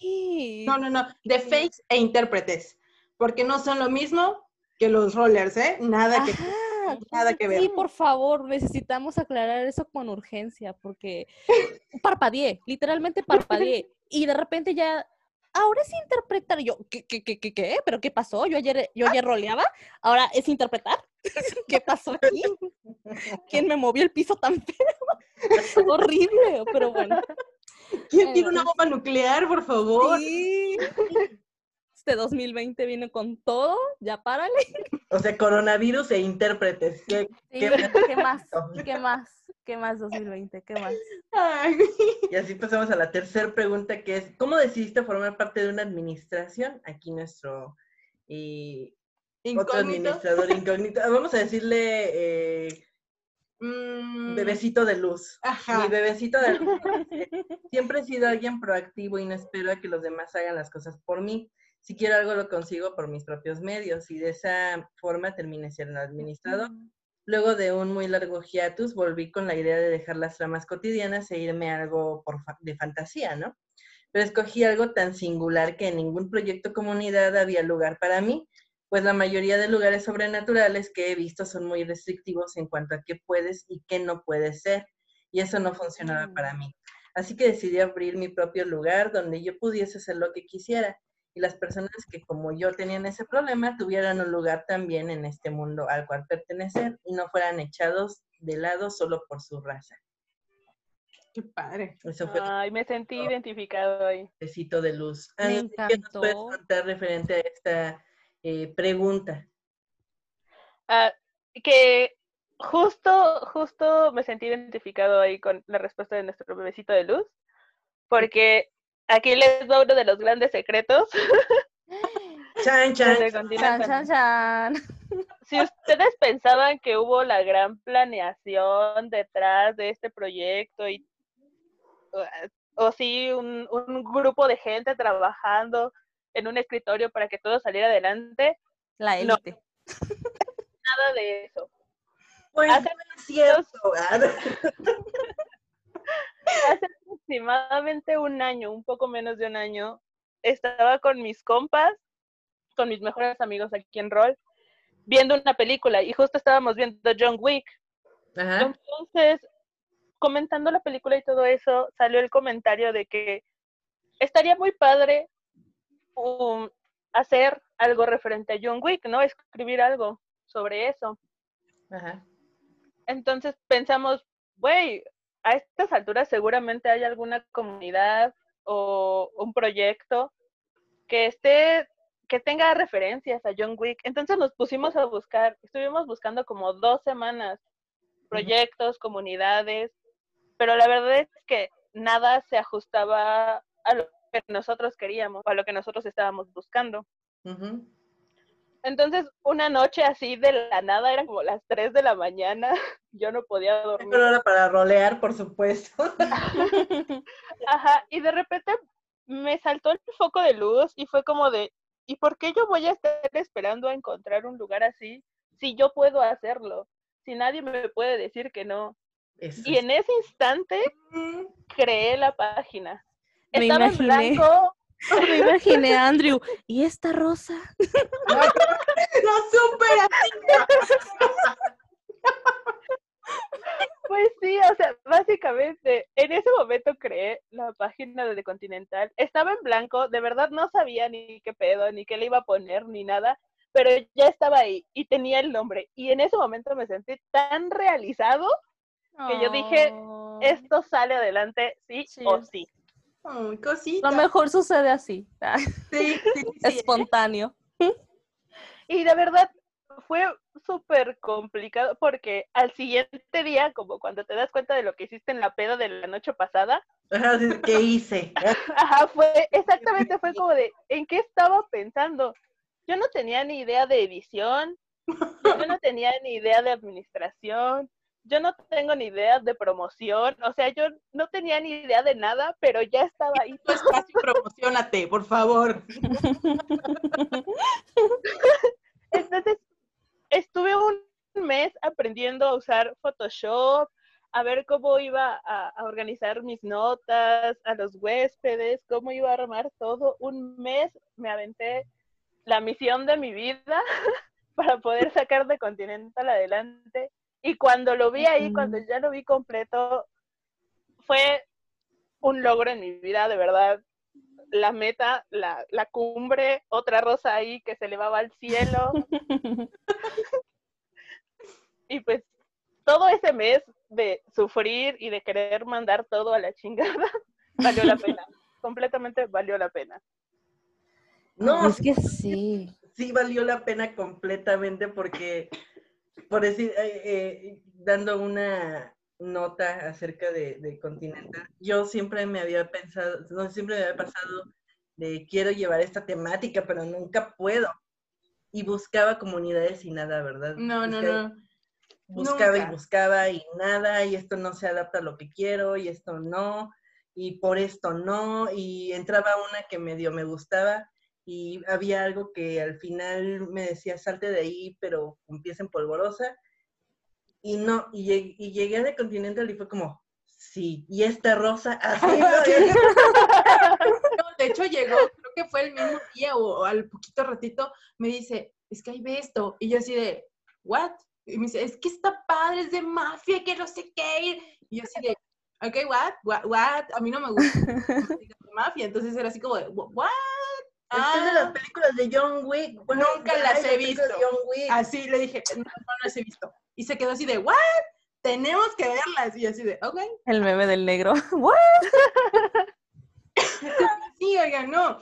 Sí. No, no, no. De fakes e intérpretes. Porque no son lo mismo que los rollers, ¿eh? Nada que. Ajá, nada que ver. Sí, por favor, necesitamos aclarar eso con urgencia, porque parpadeé, literalmente parpadeé. Y de repente ya, ahora es interpretar. Y yo, ¿qué, qué, qué, qué, qué? ¿Pero qué pasó? Yo ayer, yo ayer roleaba, ahora es interpretar. ¿Qué pasó aquí? ¿Quién me movió el piso tan feo? Horrible, pero bueno. ¿Quién tiene una bomba nuclear, por favor? Sí. Este 2020 viene con todo, ya párale. O sea, coronavirus e intérpretes. ¿Qué- Sí, Qué ¿Qué más? ¿Qué más? ¿Qué más 2020? ¿Qué más? Ay, Y así pasamos a la tercera pregunta, que es, ¿cómo decidiste formar parte de una administración? Aquí nuestro eh, otro administrador incógnito. Ah, Vamos a decirle eh, Mm, bebecito de luz. Ajá. Mi bebecito de luz. Siempre he sido alguien proactivo y no espero a que los demás hagan las cosas por mí. Si quiero algo, lo consigo por mis propios medios y de esa forma terminé siendo administrador. Luego de un muy largo hiatus, volví con la idea de dejar las tramas cotidianas e irme a algo por fa- de fantasía, ¿no? Pero escogí algo tan singular que en ningún proyecto comunidad había lugar para mí, pues la mayoría de lugares sobrenaturales que he visto son muy restrictivos en cuanto a qué puedes y qué no puedes ser, y eso no funcionaba para mí. Así que decidí abrir mi propio lugar donde yo pudiese hacer lo que quisiera y las personas que como yo tenían ese problema tuvieran un lugar también en este mundo al cual pertenecer y no fueran echados de lado solo por su raza. Qué padre. Eso fue el Ay, me sentí identificado ahí. besito de luz. Me ¿Qué nos puedes encantó. contar referente a esta eh, pregunta? Ah, que justo, justo me sentí identificado ahí con la respuesta de nuestro bebecito de luz, porque aquí les doy uno de los grandes secretos. Chan, chan. Chan, chan, chan. Si ustedes pensaban que hubo la gran planeación detrás de este proyecto y o sí un, un grupo de gente trabajando en un escritorio para que todo saliera adelante, La No. élite. nada de eso. Pues Hace no es cierto. Ah, Hace aproximadamente un año, un poco menos de un año, estaba con mis compas, con mis mejores amigos aquí en Roll, viendo una película y justo estábamos viendo John Wick. Ajá. Entonces, comentando la película y todo eso, salió el comentario de que estaría muy padre um, hacer algo referente a John Wick, ¿no? Escribir algo sobre eso. Ajá. Entonces pensamos, güey, a estas alturas seguramente hay alguna comunidad o un proyecto que esté, que tenga referencias a John Wick. Entonces nos pusimos a buscar, estuvimos buscando como dos semanas proyectos, comunidades, pero la verdad es que nada se ajustaba a lo que nosotros queríamos, a lo que nosotros estábamos buscando. Entonces, una noche así de la nada, eran como las 3 de la mañana, yo no podía dormir. Pero ahora para rolear, por supuesto. Ajá, y de repente me saltó el foco de luz y fue como de, ¿y por qué yo voy a estar esperando a encontrar un lugar así si yo puedo hacerlo? Si nadie me puede decir que no. Eso Y es- en ese instante creé la página. Me Estaba en imaginé. blanco, Me imaginé a Andrew. ¿Y esta rosa? No supera. Pues sí, o sea, básicamente, en ese momento creé la página de The Continental. Estaba en blanco, de verdad no sabía ni qué pedo, ni qué le iba a poner, ni nada, pero ya estaba ahí y tenía el nombre. Y en ese momento me sentí tan realizado, Que yo dije, Oh. esto sale adelante, sí o sí. Ay, cosita. Lo mejor sucede así, Sí, sí, espontáneo. Y de verdad, fue súper complicado porque al siguiente día, como cuando te das cuenta de lo que hiciste en la peda de la noche pasada, ¿Qué hice? Ajá, fue, exactamente, fue como de, ¿en qué estaba pensando? Yo no tenía ni idea de edición, yo no tenía ni idea de administración, yo no tengo ni idea de promoción, o sea, yo no tenía ni idea de nada, pero ya estaba ahí. Tu espacio, promocionate, por favor. Entonces, estuve un mes aprendiendo a usar Photoshop, a ver cómo iba a, a organizar mis notas, a los huéspedes, cómo iba a armar todo. Un mes me aventé la misión de mi vida para poder sacar de Continental adelante. Y cuando lo vi ahí, cuando ya lo vi completo, fue un logro en mi vida, de verdad. La meta, la, la cumbre, otra rosa ahí que se elevaba al cielo. y pues todo ese mes de sufrir y de querer mandar todo a la chingada, valió la pena. Completamente valió la pena. No, es que sí. sí valió la pena completamente porque, por decir, eh, eh, dando una nota acerca de, de Continental, yo siempre me había pensado, no, siempre me había pasado de quiero llevar esta temática, pero nunca puedo. Y buscaba comunidades y nada, ¿verdad? No, no, Buscaba- no. buscaba Nunca. y buscaba y nada, y esto no se adapta a lo que quiero, y esto no, y por esto no, y entraba una que medio me gustaba, y había algo que al final me decía, salte de ahí, pero con pies en polvorosa, y no, y, lleg- y llegué a The Continental y fue como, sí, y esta rosa, así, ¿no? De hecho llegó, creo que fue el mismo día o, o al poquito ratito, me dice, es que ahí ve esto. Y yo así de, ¿what? Y me dice, es que está padre, es de mafia, que no sé qué. Y yo así de, ok, what? What? what? A mí no me gusta mafia. Entonces era así como ¿what? Es de las Ah, películas de John Wick. Bueno, Nunca las he visto. John Wick. así le dije, no, no las he visto. Y se quedó así de, ¿what? Tenemos que verlas. Y yo así de, ok. El meme del negro. ¿What? Sí, oigan, no.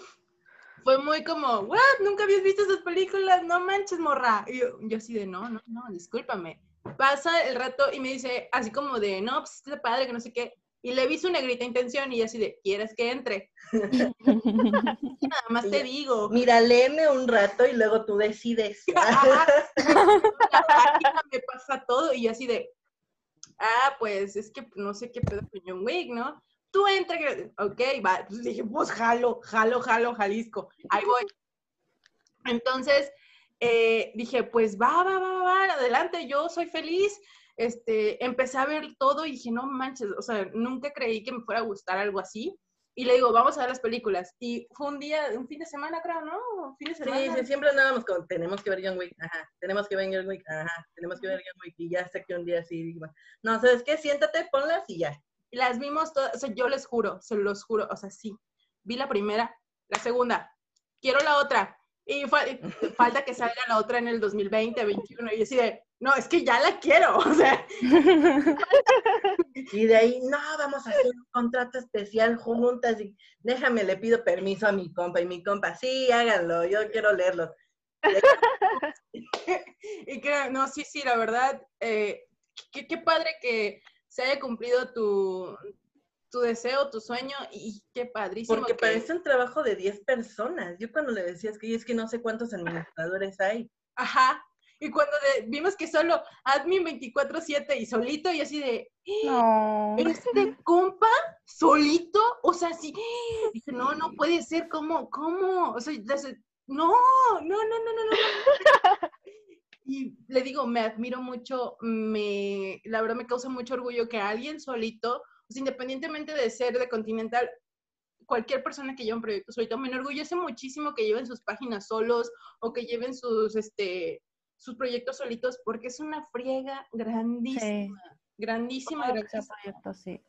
Fue muy como, ¿what? ¿Nunca habías visto esas películas? No manches, morra. Y yo, yo así de, no, no, no, discúlpame. Pasa el rato y me dice, así como de, no, pues está padre, que no sé qué. Y le vi su negrita intención y así de, ¿quieres que entre? Nada más te digo. Mira, léeme un rato y luego tú decides. Me pasa todo y yo así de, ah, pues es que no sé qué pedo con John Wick, ¿no? Tú entra, ok, va. Pues dije, pues jalo, jalo, jalo, Jalisco. Ahí voy. Entonces, eh, dije, pues va, va, va, va, adelante, yo soy feliz. Este, empecé a ver todo y dije, no manches, o sea, nunca creí que me fuera a gustar algo así. Y le digo, vamos a ver las películas. Y fue un día, un fin de semana, creo, ¿no? Un fin de Sí, semana. sí, siempre andábamos con, tenemos que ver John Wick, ajá, tenemos que ver John Wick, ajá, tenemos que ver John Wick, y ya hasta que un día así, digo, no, ¿sabes qué? Siéntate, ponlas y ya. Y las vimos todas, o sea, yo les juro, se los juro, o sea, sí. Vi la primera, la segunda, quiero la otra. Y fa- falta que salga la otra en el 2020, 2021. Y así de, no, es que ya la quiero. O sea, Y de ahí, no, vamos a hacer un contrato especial juntas, y déjame, le pido permiso a mi compa, y mi compa, sí, háganlo, yo quiero leerlo. y que, no, sí, sí, la verdad, eh, qué, qué padre que se haya cumplido tu, tu deseo, tu sueño, y qué padrísimo. Porque que- parece un trabajo de 10 personas. Yo cuando le decías que es que no sé cuántos administradores hay. Ajá. Y cuando de- vimos que solo admin 24-7 y solito, y así de, No. ¿Este compa solito? O sea, sí. Dije, no, no puede ser. ¿Cómo? ¿Cómo? O sea, no, no, no, no, no, no. no. Y le digo, me admiro mucho, me, la verdad me causa mucho orgullo que alguien solito, independientemente de ser de Continental, cualquier persona que lleve un proyecto solito, me enorgullece muchísimo que lleven sus páginas solos o que lleven sus, este, sus proyectos solitos, porque es una friega grandísima, grandísima, grandísima. proyecto, sí.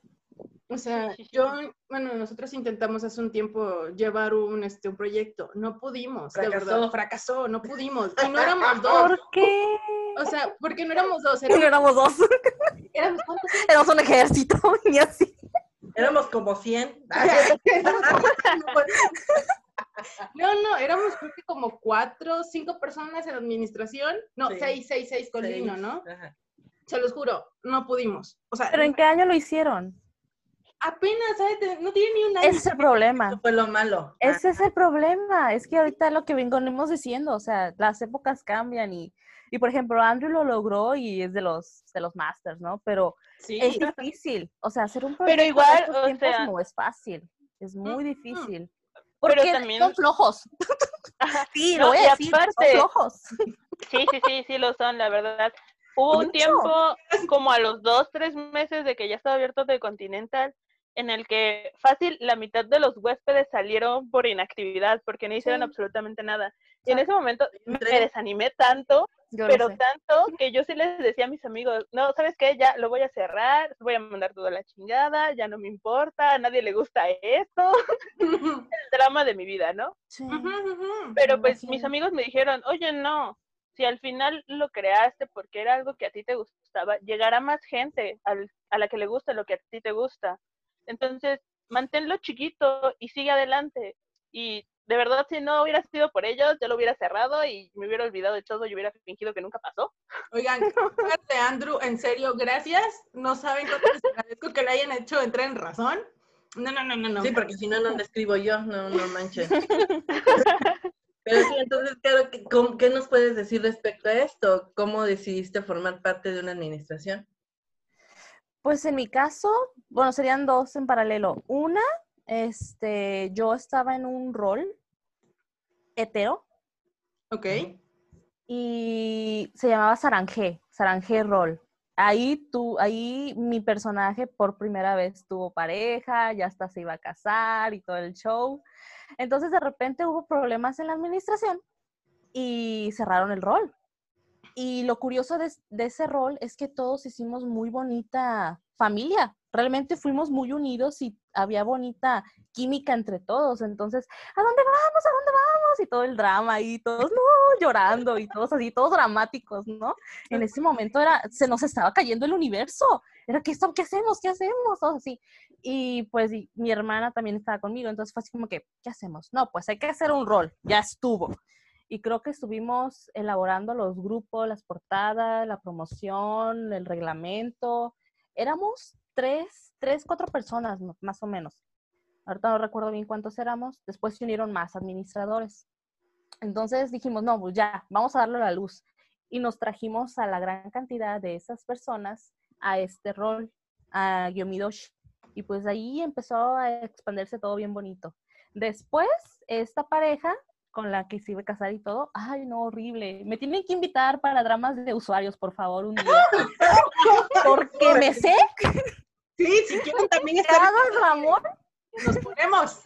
O sea, yo, bueno, nosotros intentamos hace un tiempo llevar un, este, un proyecto, no pudimos, de Fracasó. verdad, fracasó, no pudimos, y no éramos dos, ¿Por qué? o sea, porque no éramos dos, Y no éramos, éramos dos. éramos ¿cuántos? Éramos un ejército y así. Éramos como 100. No, no, éramos creo que como cuatro, cinco personas en la administración. No, Sí. seis, seis, seis con Seis. Lino, ¿no? Ajá. Se los juro, no pudimos. O sea, ¿Pero en qué año lo hicieron? apenas, ¿sabes? No tiene ni un año. Ese es el problema. Eso fue lo malo. Ese es el problema. Es que ahorita lo que venimos diciendo, o sea, las épocas cambian y, y por ejemplo, Andrew lo logró y es de los, de los masters, ¿no? Pero Sí. es difícil. O sea, hacer un Pero proyecto de igual, estos o tiempos sea- no es fácil. Es muy Mm, Pero también- son flojos. sí, lo No, voy y a decir, son aparte- flojos. Sí, sí, sí, sí lo son, la verdad. Hubo un tiempo, como a los dos, tres meses de que ya estaba abierto de Continental, en el que fácil la mitad de los huéspedes salieron por inactividad, porque no hicieron Sí. absolutamente nada. Y en ese momento me desanimé tanto, Yo pero sé. tanto que yo sí les decía a mis amigos, no, ¿sabes qué? Ya lo voy a cerrar, voy a mandar toda la chingada, ya no me importa, a nadie le gusta esto, el drama de mi vida, ¿no? Sí. Pero pues mis amigos me dijeron, oye, no, si al final lo creaste porque era algo que a ti te gustaba, llegará más gente al- a la que le gusta lo que a ti te gusta. Entonces, manténlo chiquito y sigue adelante. Y de verdad, si no hubiera sido por ellos, yo lo hubiera cerrado y me hubiera olvidado de todo y hubiera fingido que nunca pasó. Oigan, fíjate, Andrew, en serio, gracias. No saben cuánto les agradezco que le hayan hecho entrar en razón. No, no, no, no, no. Sí, porque si no, no le escribo yo, no, no manches. Pero sí, entonces, claro, ¿qué, cómo- ¿qué nos puedes decir respecto a esto? ¿Cómo decidiste formar parte de una administración? Pues en mi caso, bueno, serían dos en paralelo. Una, este, yo estaba en un rol hetero Ok. y se llamaba Sarangé, Sarangé Rol. Ahí tú, ahí mi personaje por primera vez tuvo pareja, ya hasta se iba a casar y todo el show. Entonces de repente hubo problemas en la administración y cerraron el rol. Y lo curioso de, de ese rol es que todos hicimos muy bonita familia. Realmente fuimos muy unidos y había bonita química entre todos. Entonces, ¿a dónde vamos? ¿A dónde vamos? Y todo el drama y todos no, llorando y todos así, todos dramáticos, ¿no? En ese momento era, se nos estaba cayendo el universo. Era, ¿qué, esto- qué hacemos? ¿Qué hacemos? Todos así. Y pues y mi hermana también estaba conmigo. Entonces fue así como que, ¿qué hacemos? No, pues hay que hacer un rol. Ya estuvo. Y creo que estuvimos elaborando los grupos, las portadas, la promoción, el reglamento. Éramos tres, tres, cuatro personas más o menos. Ahorita no recuerdo bien cuántos éramos. Después se unieron más administradores. Entonces dijimos, no, pues ya, vamos a darle la luz. Y nos trajimos a la gran cantidad de esas personas a este rol, a Yomidoshi. Y pues ahí empezó a expandirse todo bien bonito. Después, esta pareja con la que se iba a casar y todo, ay, no, horrible. Me tienen que invitar para dramas de usuarios, por favor, un día. Porque me sé Sí, si quieren también estar, Ramón, nos ponemos.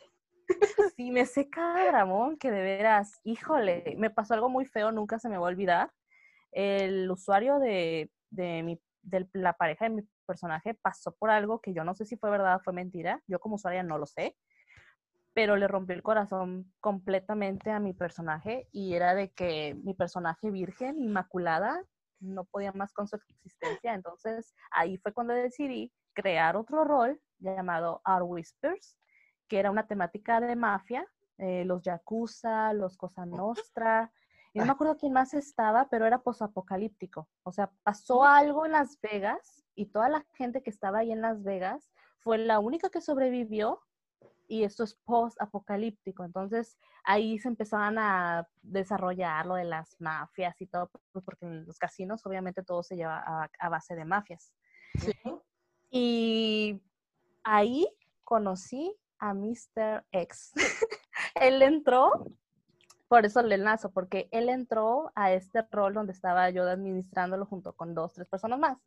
sí, me sé cada Ramón, que de veras, híjole, me pasó algo muy feo, nunca se me va a olvidar. El usuario de, de, mi, de la pareja de mi personaje pasó por algo que yo no sé si fue verdad o fue mentira, yo como usuaria no lo sé, pero le rompió el corazón completamente a mi personaje y era de que mi personaje virgen, inmaculada, no podía más con su existencia. Entonces ahí fue cuando decidí crear otro rol llamado Our Whispers, que era una temática de mafia, eh, los Yakuza, los Cosa Nostra. Y no me acuerdo quién más estaba, pero era posapocalíptico. O sea, pasó algo en Las Vegas y toda la gente que estaba ahí en Las Vegas fue la única que sobrevivió y esto es post-apocalíptico. Entonces ahí se empezaban a desarrollar lo de las mafias y todo, pues, porque en los casinos obviamente todo se lleva a, a base de mafias. Sí. Y ahí conocí a Mr. X. él entró, por eso le enlazo, porque él entró a este rol donde estaba yo administrándolo junto con dos, tres personas más.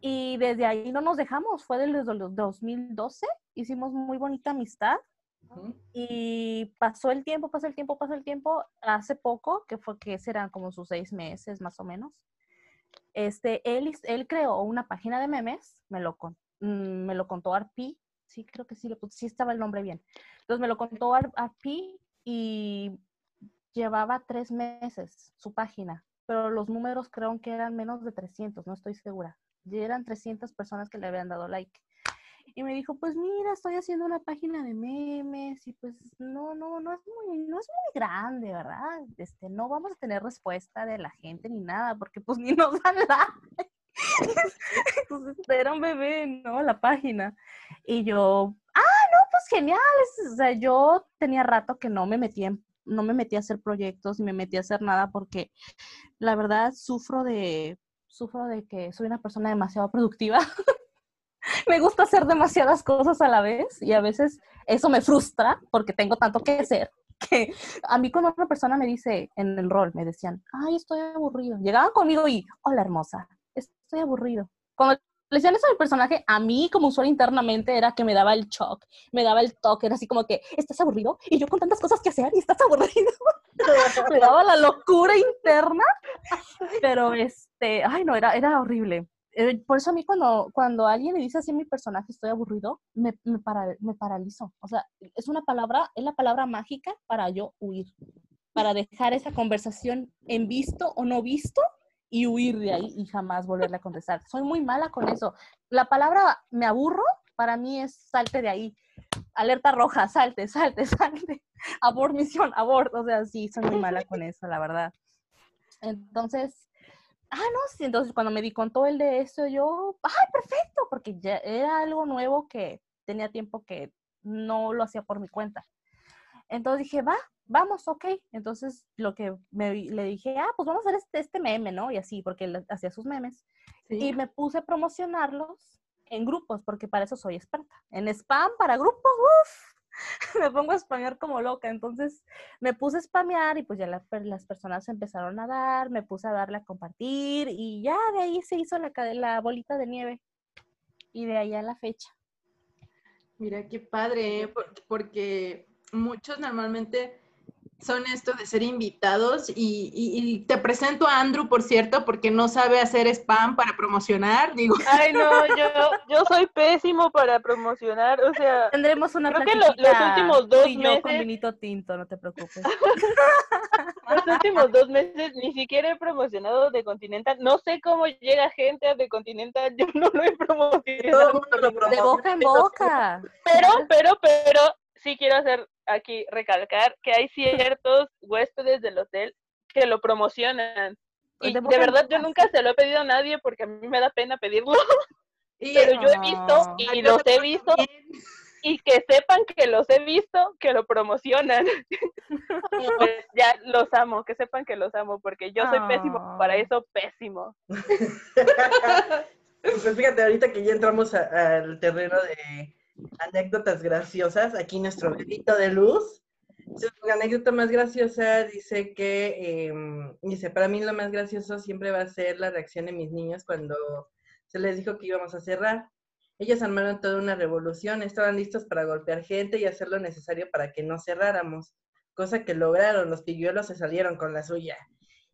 Y desde ahí no nos dejamos, fue desde el 2012, hicimos muy bonita amistad y pasó el tiempo, pasó el tiempo, pasó el tiempo. Hace poco, que fue que serán como sus seis meses más o menos, este, él, creó una página de memes, me lo, mm, me lo contó Arpi, sí, creo que sí, le sí estaba el nombre bien. Entonces me lo contó Ar- Arpi y llevaba tres meses su página, pero los números creo que eran menos de 300, no estoy segura. Y eran 300 personas que le habían dado like. Y me dijo, pues mira, estoy haciendo una página de memes y pues no, no, no es muy, no es muy grande, ¿verdad? Este, no vamos a tener respuesta de la gente ni nada, porque pues ni nos dan la... Entonces era un bebé, ¿no? La página. Y yo, ah, no, pues genial. O sea, yo tenía rato que no me metía en- no me metí a hacer proyectos, ni me metí a hacer nada porque la verdad sufro de, sufro de que soy una persona demasiado productiva. me gusta hacer demasiadas cosas a la vez y a veces eso me frustra porque tengo tanto que hacer que a mí cuando una persona me dice en el rol, me decían, ay, estoy aburrido. Llegaban conmigo y, hola hermosa, estoy aburrido. Cuando le decían eso al personaje, a mí como usuario internamente era que me daba el shock, me daba el toque, era así como que, ¿estás aburrido? Y yo con tantas cosas que hacer y estás aburrido. me daba la locura interna, pero este, ay no, era, era horrible. Eh, Por eso a mí cuando, cuando alguien me dice así mi personaje estoy aburrido, me, me, para- paralizo. O sea, es una palabra, es la palabra mágica para yo huir, para dejar esa conversación en visto o no visto y huir de ahí y jamás volverle a contestar. Soy muy mala con eso. La palabra me aburro para mí es salte de ahí. Alerta roja, salte, salte, salte. Abort misión, abort. O sea, sí, soy muy mala con eso, la verdad. Entonces, ah, no, sí, entonces cuando me di con todo el de eso, yo, ay, perfecto, porque ya era algo nuevo que tenía tiempo que no lo hacía por mi cuenta. Entonces dije, va, vamos, ok. Entonces lo que me, le dije, ah, pues vamos a hacer este, este meme, ¿no? Y así, porque él hacía sus memes. Y me puse a promocionarlos en grupos, porque para eso soy experta. En spam, para grupos, uff, me pongo a spamear como loca. Entonces me puse a spamear y pues ya la las personas empezaron a dar, me puse a darle a compartir y ya de ahí se hizo la, la bolita de nieve. Y de ahí a la fecha. Mira qué padre, ¿eh? Por- porque muchos normalmente son esto de ser invitados y, y- y te presento a Andrew, por cierto, porque no sabe hacer spam para promocionar. Digo, Ay, no, yo, yo soy pésimo para promocionar, o sea, Tendremos una Creo que lo- los últimos dos y yo con meses- vinito tinto, no te preocupes. los últimos dos meses ni siquiera he promocionado de Continental. No sé cómo llega gente a de Continental, yo no lo he Todo el promocionado. mundo lo De boca en boca. Pero, pero, pero, sí quiero hacer aquí recalcar que hay ciertos huéspedes del hotel que lo promocionan. Y De verdad yo nunca se lo he pedido a nadie porque a mí me da pena pedirlo, y pero yo he visto y los he visto y que sepan que los he visto que lo promocionan. Pues ya los amo, que sepan que los amo porque yo soy pésimo para Ah. eso, pésimo. Pues fíjate, ahorita que ya entramos al terreno de anécdotas graciosas, aquí nuestro bebito de luz. Su anécdota más graciosa dice que, em, dice, para mí lo más gracioso siempre va a ser la reacción de mis niños cuando se les dijo que íbamos a cerrar. Ellos armaron toda una revolución, estaban listos para golpear gente y hacer lo necesario para que no cerráramos, cosa que lograron, los pilluelos se salieron con la suya.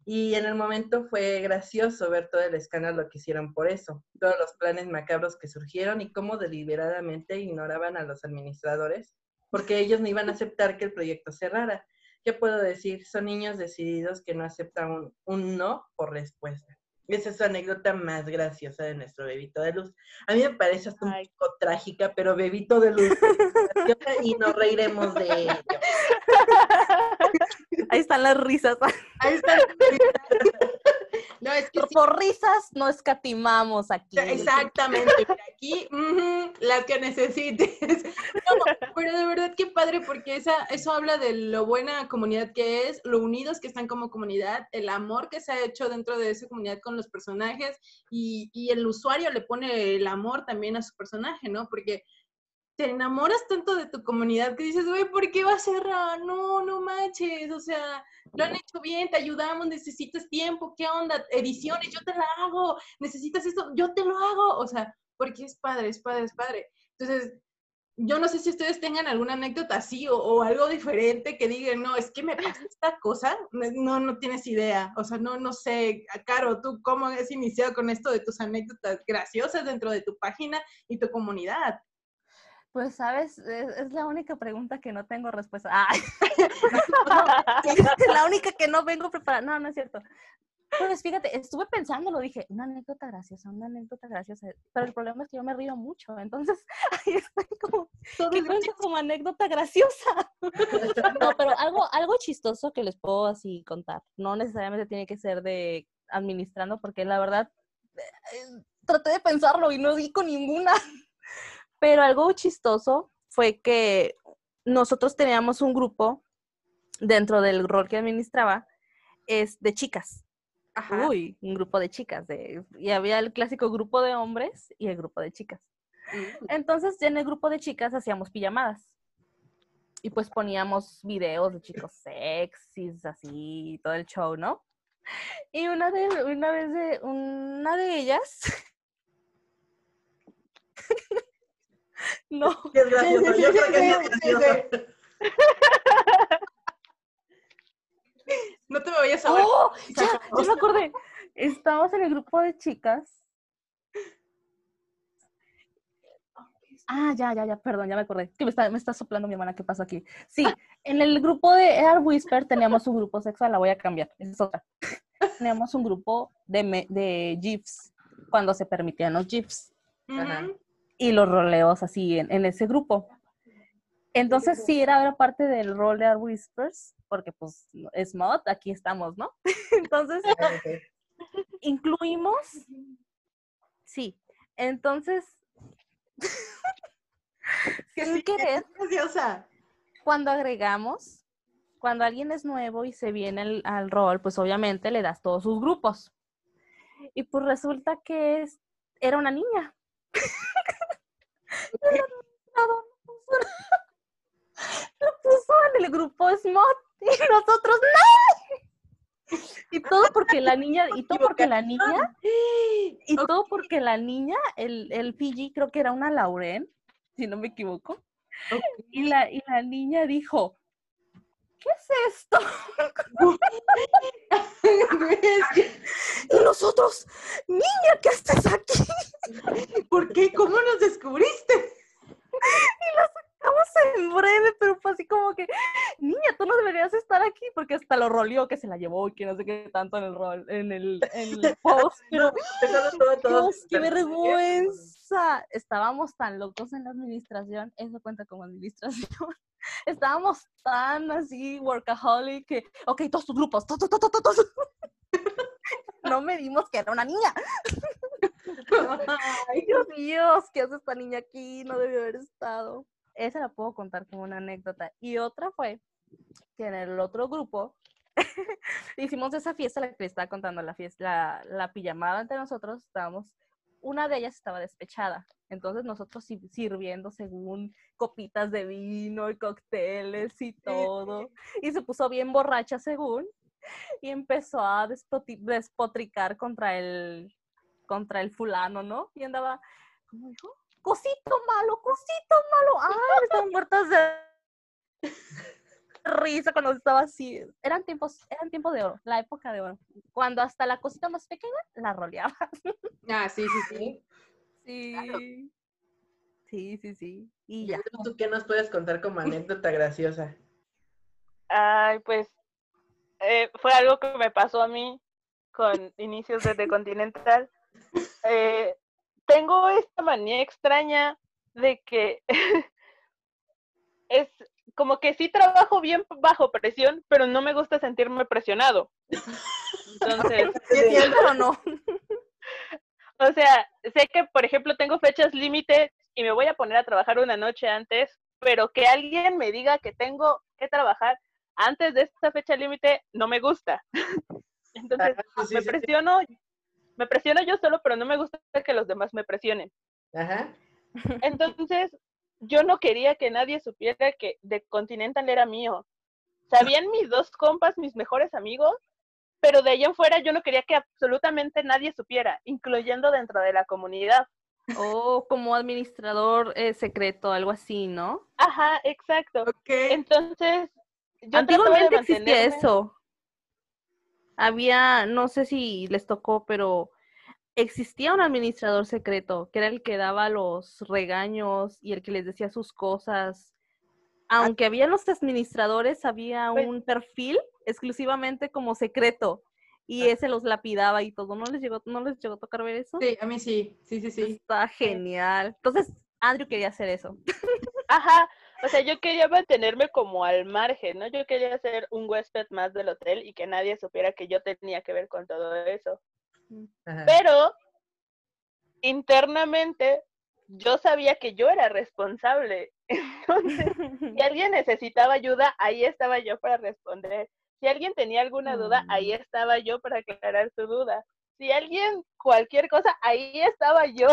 Y en el momento fue gracioso ver todo el escándalo que hicieron por eso, todos los planes macabros que surgieron y cómo deliberadamente ignoraban a los administradores, porque ellos no iban a aceptar que el proyecto cerrara. ¿Qué puedo decir? Son niños decididos que no aceptan un, un no por respuesta. Esa es su anécdota más graciosa de nuestro bebito de luz. A mí me parece hasta un Ay. poco trágica, pero bebito de luz y nos reiremos de ello. Ahí están las risas. Ahí está. No, es que sí, Por risas no escatimamos aquí. Exactamente, aquí las que necesites. No, pero de verdad qué padre porque esa, eso habla de lo buena comunidad que es, lo unidos que están como comunidad, el amor que se ha hecho dentro de esa comunidad con los personajes y, y el usuario le pone el amor también a su personaje, ¿no? Porque te enamoras tanto de tu comunidad que dices, güey, ¿por qué va a cerrar? No, no manches, o sea, lo han hecho bien, te ayudamos, necesitas tiempo, ¿qué onda? Ediciones, yo te la hago, necesitas esto, yo te lo hago, o sea, porque es padre, es padre, es padre. Entonces, yo no sé si ustedes tengan alguna anécdota así o, o algo diferente que digan, no, es que me pasa esta cosa, no, no tienes idea, o sea, no, no sé, Caro, tú cómo has iniciado con esto de tus anécdotas graciosas dentro de tu página y tu comunidad. Pues, ¿sabes? Es, es la única pregunta que no tengo respuesta. Ay, la única que no vengo preparada. No, no es cierto. Pues fíjate, estuve pensando, lo dije, una anécdota graciosa, una anécdota graciosa, pero el problema es que yo me río mucho, entonces ahí estoy como, ¿qué cuento como anécdota graciosa? No, pero algo, algo chistoso que les puedo así contar, no necesariamente tiene que ser de administrando, porque la verdad, eh, traté de pensarlo y no di con ninguna, pero algo chistoso fue que nosotros teníamos un grupo dentro del rol que administraba, es de chicas. Ajá. Uy, un grupo de chicas. De, y había el clásico grupo de hombres y el grupo de chicas. Mm. Entonces, en el grupo de chicas hacíamos pijamadas. Y pues poníamos videos de chicos sexys, así, todo el show, ¿no? Y una de, una vez de, una de ellas. no. Sí, es gracioso. Yo creo que sí es Sí, sí, gracioso. No te me vayas a ver. ¡Oh! Ya, ya me acordé. Estábamos en el grupo de chicas. Ah, ya, ya, ya, perdón, ya me acordé. Que me está, me está soplando mi hermana, ¿qué pasa aquí? Sí, en el grupo de Air Whisper teníamos un grupo sexual, la voy a cambiar, esa es otra. Teníamos un grupo de, me- de GIFs, cuando se permitían los GIFs. Ujú. Y los roleos así en, en ese grupo. Entonces sí era, era parte del rol de Air Whispers, porque pues es mod, aquí estamos, ¿no? Entonces Ah, incluimos, sí, entonces, Que sin sí, que querer, graciosa. cuando agregamos, cuando alguien es nuevo y se viene al, al rol, pues obviamente le das todos sus grupos. Y pues resulta que es, era una niña. Y el administrador puso- Lo puso en el grupo SMOT y nosotros no. Y todo porque la niña, y todo porque la niña, y todo porque la niña, el, el PG creo que era una Lauren, si no me equivoco. Y la, y la niña dijo, ¿qué es esto? Y nosotros, niña, ¿qué haces aquí? ¿Por qué? ¿Cómo nos descubriste? Estamos en breve, pero fue así como que, niña, tú no deberías estar aquí, porque hasta lo roleó que se la llevó y que no sé qué tanto en el rol, en el, en el post, pero todo, todo Dios, qué vergüenza. Estábamos tan locos en la administración, eso cuenta como administración. Estábamos tan así, workaholic, que, ok, todos tus grupos, to, to, to, to, to, to. No me dimos que era una niña. Ay, Dios mío, ¿qué hace esta niña aquí? No debió haber estado. Esa la puedo contar como una anécdota. Y otra fue que en el otro grupo hicimos esa fiesta, la que le estaba contando, la fiesta, la, la pijamada entre nosotros, estábamos, una de ellas estaba despechada. Entonces nosotros sir- sirviendo según copitas de vino y cócteles y todo. Y se puso bien borracha según. Y empezó a despotricar contra el, contra el fulano, ¿no? Y andaba, ¿cómo dijo? Cosito malo, cosito malo. Ay, estaban muertas de risa cuando estaba así. Eran tiempos, eran tiempos de oro, la época de oro. Cuando hasta la cosita más pequeña la roleaba. Ah, sí, sí, sí. Sí. Sí, sí, sí. Y ya. Yael, ¿Tú qué nos puedes contar como anécdota graciosa? Ay, pues eh, fue algo que me pasó a mí con inicios de The Continental. Eh, tengo esta manía extraña de que es como que sí trabajo bien bajo presión, pero no me gusta sentirme presionado. Entonces, Sí, pero no. o sea, sé que, por ejemplo, tengo fechas límite y me voy a poner a trabajar una noche antes, pero que alguien me diga que tengo que trabajar antes de esta fecha límite no me gusta. Entonces, Ajá, sí, me sí, sí. presiono, me presiono yo solo, pero no me gusta que los demás me presionen. Ajá. Entonces, yo no quería que nadie supiera que The Continental era mío. Sabían mis dos compas, mis mejores amigos, pero de ahí en fuera yo no quería que absolutamente nadie supiera, incluyendo dentro de la comunidad. O como administrador eh, secreto, algo así, ¿no? Ajá, exacto. Entonces, yo de Antiguamente existía eso. Había, no sé si les tocó, pero existía un administrador secreto, que era el que daba los regaños y el que les decía sus cosas. Aunque había los administradores, había Pues- un perfil exclusivamente como secreto. y ese los lapidaba y todo. ¿No les llegó, no les llegó a tocar ver eso? Sí, a mí sí, sí, sí, sí. Está genial. Entonces, Andrew quería hacer eso. Ajá, o sea, yo quería mantenerme como al margen, ¿no? Yo quería ser un huésped más del hotel y que nadie supiera que yo tenía que ver con todo eso. Ajá. Pero internamente yo sabía que yo era responsable. Entonces, si alguien necesitaba ayuda, ahí estaba yo para responder. Si alguien tenía alguna duda, ahí estaba yo para aclarar su duda. Si alguien, cualquier cosa, ahí estaba yo.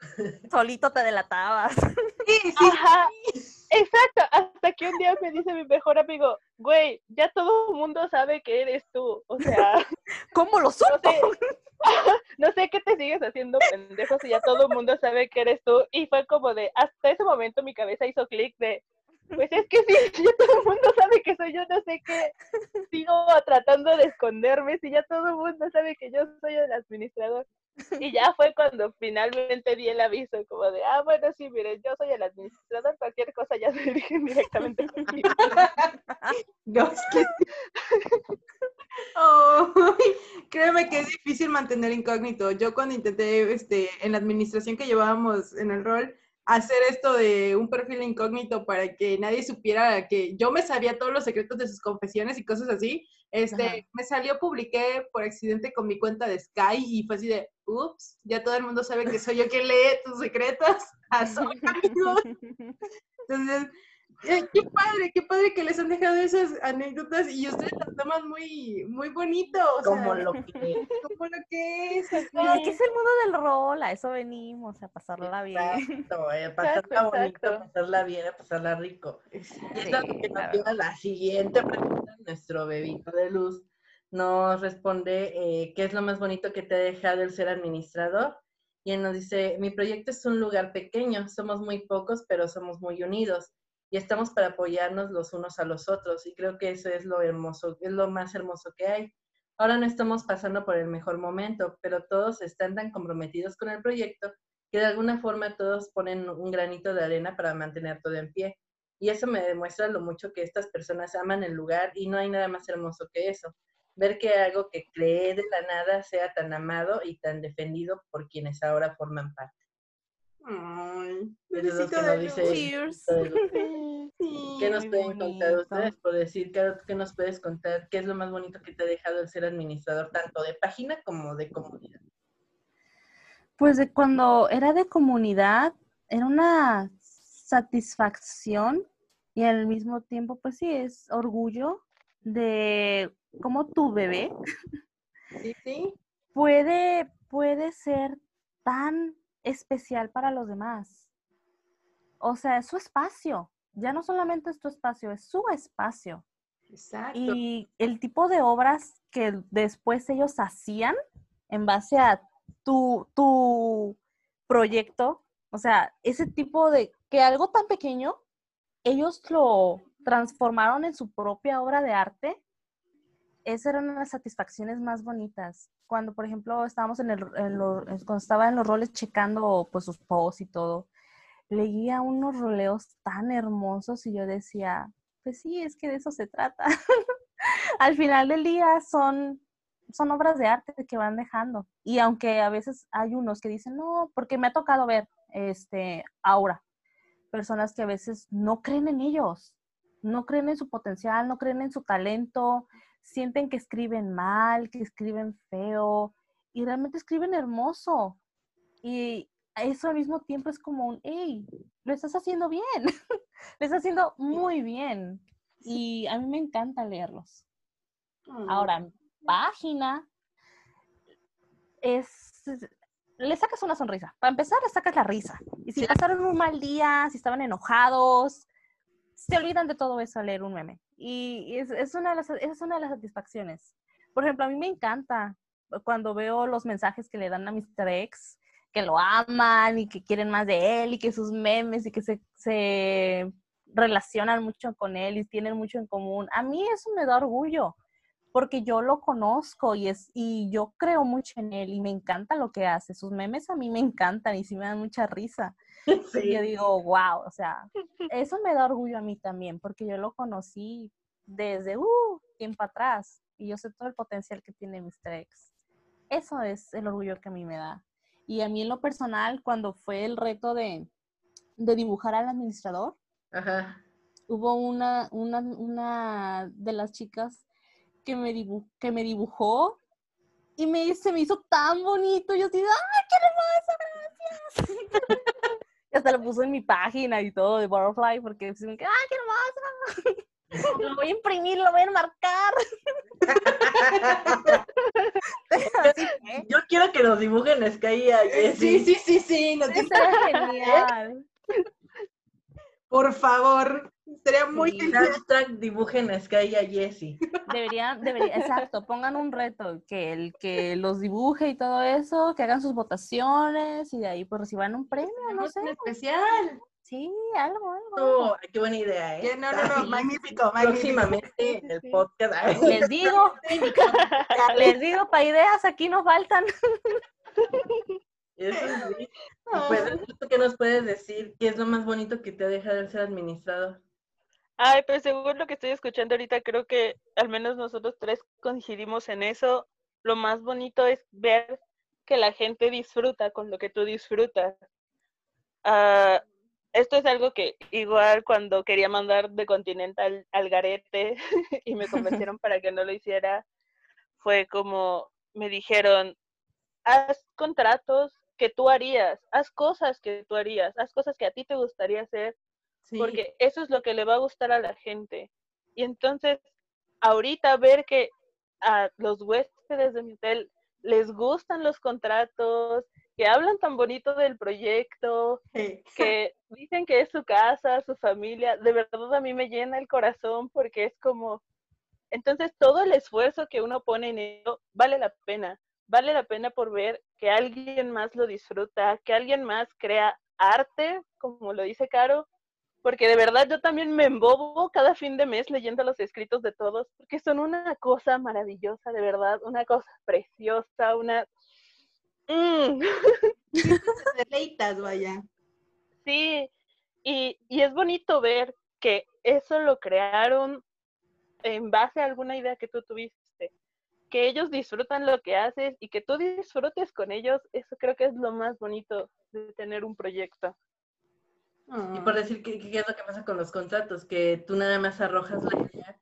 Solito te delatabas. Sí, sí. Ajá, exacto. Hasta que un día me dice mi mejor amigo, güey, ya todo el mundo sabe que eres tú. O sea, ¿Cómo lo no supo? sé, no sé qué te sigues haciendo pendejo si ya todo el mundo sabe que eres tú. Y fue como de, hasta ese momento mi cabeza hizo clic de, pues es que sí, ya todo el mundo sabe que soy yo, no sé qué. Sigo tratando de esconderme si ya todo el mundo sabe que yo soy el administrador. Y ya fue cuando finalmente di el aviso, como de, ah, bueno, sí, miren, yo soy el administrador, cualquier cosa ya se dirigen directamente conmigo. Que sí. Ay, créeme que es difícil mantener incógnito. Yo cuando intenté, este, en la administración que llevábamos en el rol, hacer esto de un perfil incógnito para que nadie supiera que yo me sabía todos los secretos de sus confesiones y cosas así, este, Ajá. me salió, publiqué por accidente con mi cuenta de Sky y fue así de, ups, ya todo el mundo sabe que soy yo quien lee tus secretos. Entonces, eh, qué padre, qué padre que les han dejado esas anécdotas y ustedes las toman muy, muy bonito. o sea, Como lo que como lo que es. así. Pues, ¿Qué es el mundo del rol? A eso venimos, a pasarla bien. Exacto, eh, pasarla Exacto, bonito, exacto. pasarla bien, a pasarla rico. Y es lo que nos claro. lleva a la siguiente pregunta. Nuestro bebito de luz nos responde eh, qué es lo más bonito que te ha dejado el ser administrador. Y él nos dice, mi proyecto es un lugar pequeño, somos muy pocos, pero somos muy unidos y estamos para apoyarnos los unos a los otros. Y creo que eso es lo hermoso, es lo más hermoso que hay. Ahora no estamos pasando por el mejor momento, pero todos están tan comprometidos con el proyecto que de alguna forma todos ponen un granito de arena para mantener todo en pie. Y eso me demuestra lo mucho que estas personas aman el lugar y no hay nada más hermoso que eso. Ver que algo que cree de la nada sea tan amado y tan defendido por quienes ahora forman parte. Ay, besito que de nos luz. Cheers. Sí. ¿Qué nos muy pueden contar ustedes? Por decir, Carol, ¿qué nos puedes contar? ¿Qué es lo más bonito que te ha dejado el ser administrador, tanto de página como de comunidad? Pues de cuando era de comunidad, era una satisfacción y al mismo tiempo, pues sí, es orgullo de cómo tu bebé Sí, sí. puede, puede ser tan especial para los demás. O sea, es su espacio. Ya no solamente es tu espacio, es su espacio. Exacto. Y el tipo de obras que después ellos hacían en base a tu, tu proyecto, o sea, ese tipo de, que algo tan pequeño, ellos lo transformaron en su propia obra de arte, esa era una de las satisfacciones más bonitas. Cuando, por ejemplo, estábamos en el, en lo- cuando estaba en los roles checando pues sus posts y todo, leía unos roleos tan hermosos y yo decía, pues sí, es que de eso se trata. Al final del día son, son obras de arte que van dejando. Y aunque a veces hay unos que dicen, no, porque me ha tocado ver este, ahora, personas que a veces no creen en ellos, no creen en su potencial, no creen en su talento, sienten que escriben mal, que escriben feo, y realmente escriben hermoso. Y eso al mismo tiempo es como un, hey, lo estás haciendo bien, lo estás haciendo muy bien. Y a mí me encanta leerlos. Mm. Ahora, página es le sacas una sonrisa. Para empezar, le sacas la risa. Y si pasaron un mal día, si estaban enojados, se olvidan de todo eso al leer un meme. Y es, es una de las, es una de las satisfacciones. Por ejemplo, a mí me encanta cuando veo los mensajes que le dan a Mr. X, que lo aman y que quieren más de él y que sus memes y que se, se relacionan mucho con él y tienen mucho en común. A mí eso me da orgullo porque yo lo conozco y, es, y yo creo mucho en él y me encanta lo que hace. Sus memes a mí me encantan y sí me dan mucha risa. Y yo digo, wow, o sea, eso me da orgullo a mí también porque yo lo conocí desde uh, tiempo atrás y yo sé todo el potencial que tiene Mr. X. Eso es el orgullo que a mí me da. Y a mí en lo personal, cuando fue el reto de, de dibujar al administrador, Ajá. hubo una, una, una de las chicas que me, dibu- que me dibujó y me, se me hizo tan bonito. Yo así, ¡ay, qué hermoso! Gracias. y hasta lo puso en mi página y todo de Butterfly porque se me quedó, ¡ay, qué hermoso! lo voy a imprimir, lo voy a enmarcar. Yo quiero que nos dibujen Sky y a Sí, Jessie. sí, sí, sí. nos eso dice, era genial. por favor. Sería muy Sí, genial. dibujen a Sky y a Jessie. Deberían, debería, exacto, pongan un reto, que el que los dibuje y todo eso, que hagan sus votaciones y de ahí pues reciban un premio, no sé. Un especial. Sí, algo, algo. Oh, qué buena idea, ¿eh? Que no, no, no, magnífico, magnífico. Próximamente el Sí. podcast. Ay, Les digo, les digo, para ideas aquí nos faltan. eso sí. Pues, ¿tú ¿qué nos puedes decir? ¿Qué es lo más bonito que te ha dejado el ser administrador? Ay, pues según lo que estoy escuchando ahorita, creo que al menos nosotros tres coincidimos en eso. Lo más bonito es ver que la gente disfruta con lo que tú disfrutas. Ah, esto es algo que igual cuando quería mandar de Continental al garete y me convencieron para que no lo hiciera, fue como me dijeron, haz contratos que tú harías, haz cosas que tú harías, haz cosas que a ti te gustaría hacer Sí. porque eso es lo que le va a gustar a la gente. Y entonces, ahorita ver que a los huéspedes de mi hotel les gustan los contratos, que hablan tan bonito del proyecto, Sí. que dicen que es su casa, su familia, de verdad a mí me llena el corazón porque es como, entonces todo el esfuerzo que uno pone en ello vale la pena, vale la pena por ver que alguien más lo disfruta, que alguien más crea arte, como lo dice Caro, porque de verdad yo también me embobo cada fin de mes leyendo los escritos de todos, porque son una cosa maravillosa, de verdad, una cosa preciosa, una... Mm. Deleitas, vaya. Sí, y, y es bonito ver que eso lo crearon en base a alguna idea que tú tuviste, que ellos disfrutan lo que haces y que tú disfrutes con ellos, eso creo que es lo más bonito de tener un proyecto. Y por decir, ¿qué, qué es lo que pasa con los contratos? Que tú nada más arrojas la idea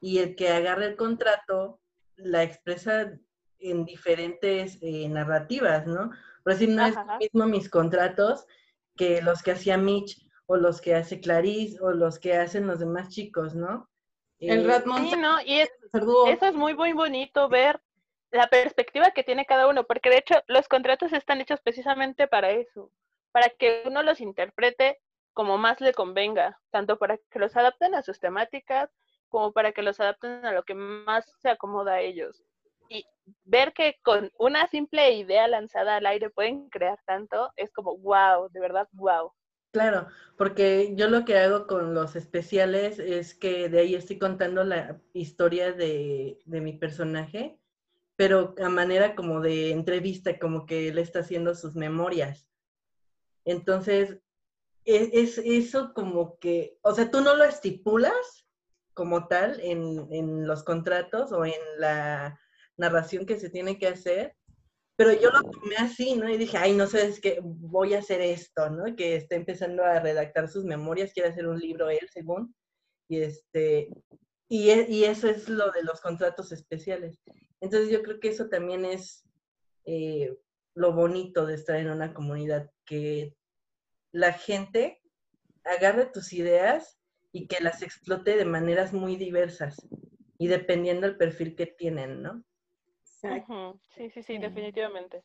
y el que agarra el contrato la expresa en diferentes eh, narrativas, ¿no? Por decir, no es lo mismo mis contratos que los que hacía Mitch o los que hace Clarice o los que hacen los demás chicos, ¿no? El Eh, Ratmon Sí, ¿no? Y es, eso es muy, muy bonito ver la perspectiva que tiene cada uno, porque de hecho los contratos están hechos precisamente para eso, para que uno los interprete como más le convenga, tanto para que los adapten a sus temáticas como para que los adapten a lo que más se acomoda a ellos. Y ver que con una simple idea lanzada al aire pueden crear tanto, es como wow, de verdad wow. Claro, porque yo lo que hago con los especiales es que de ahí estoy contando la historia de, de mi personaje, pero a manera como de entrevista, como que él está haciendo sus memorias. Entonces, es, eso como que, o sea, tú no lo estipulas como tal en, en los contratos o en la narración que se tiene que hacer, pero yo lo tomé así, ¿no? Y dije, ay, no sé, es que voy a hacer esto, ¿no? Que está empezando a redactar sus memorias, quiere hacer un libro él, según. Y este, y, e- y eso es lo de los contratos especiales. Entonces yo creo que eso también es eh, lo bonito de estar en una comunidad, que la gente agarre tus ideas y que las explote de maneras muy diversas y dependiendo del perfil que tienen, ¿no? Exacto. Sí, sí, Sí. definitivamente.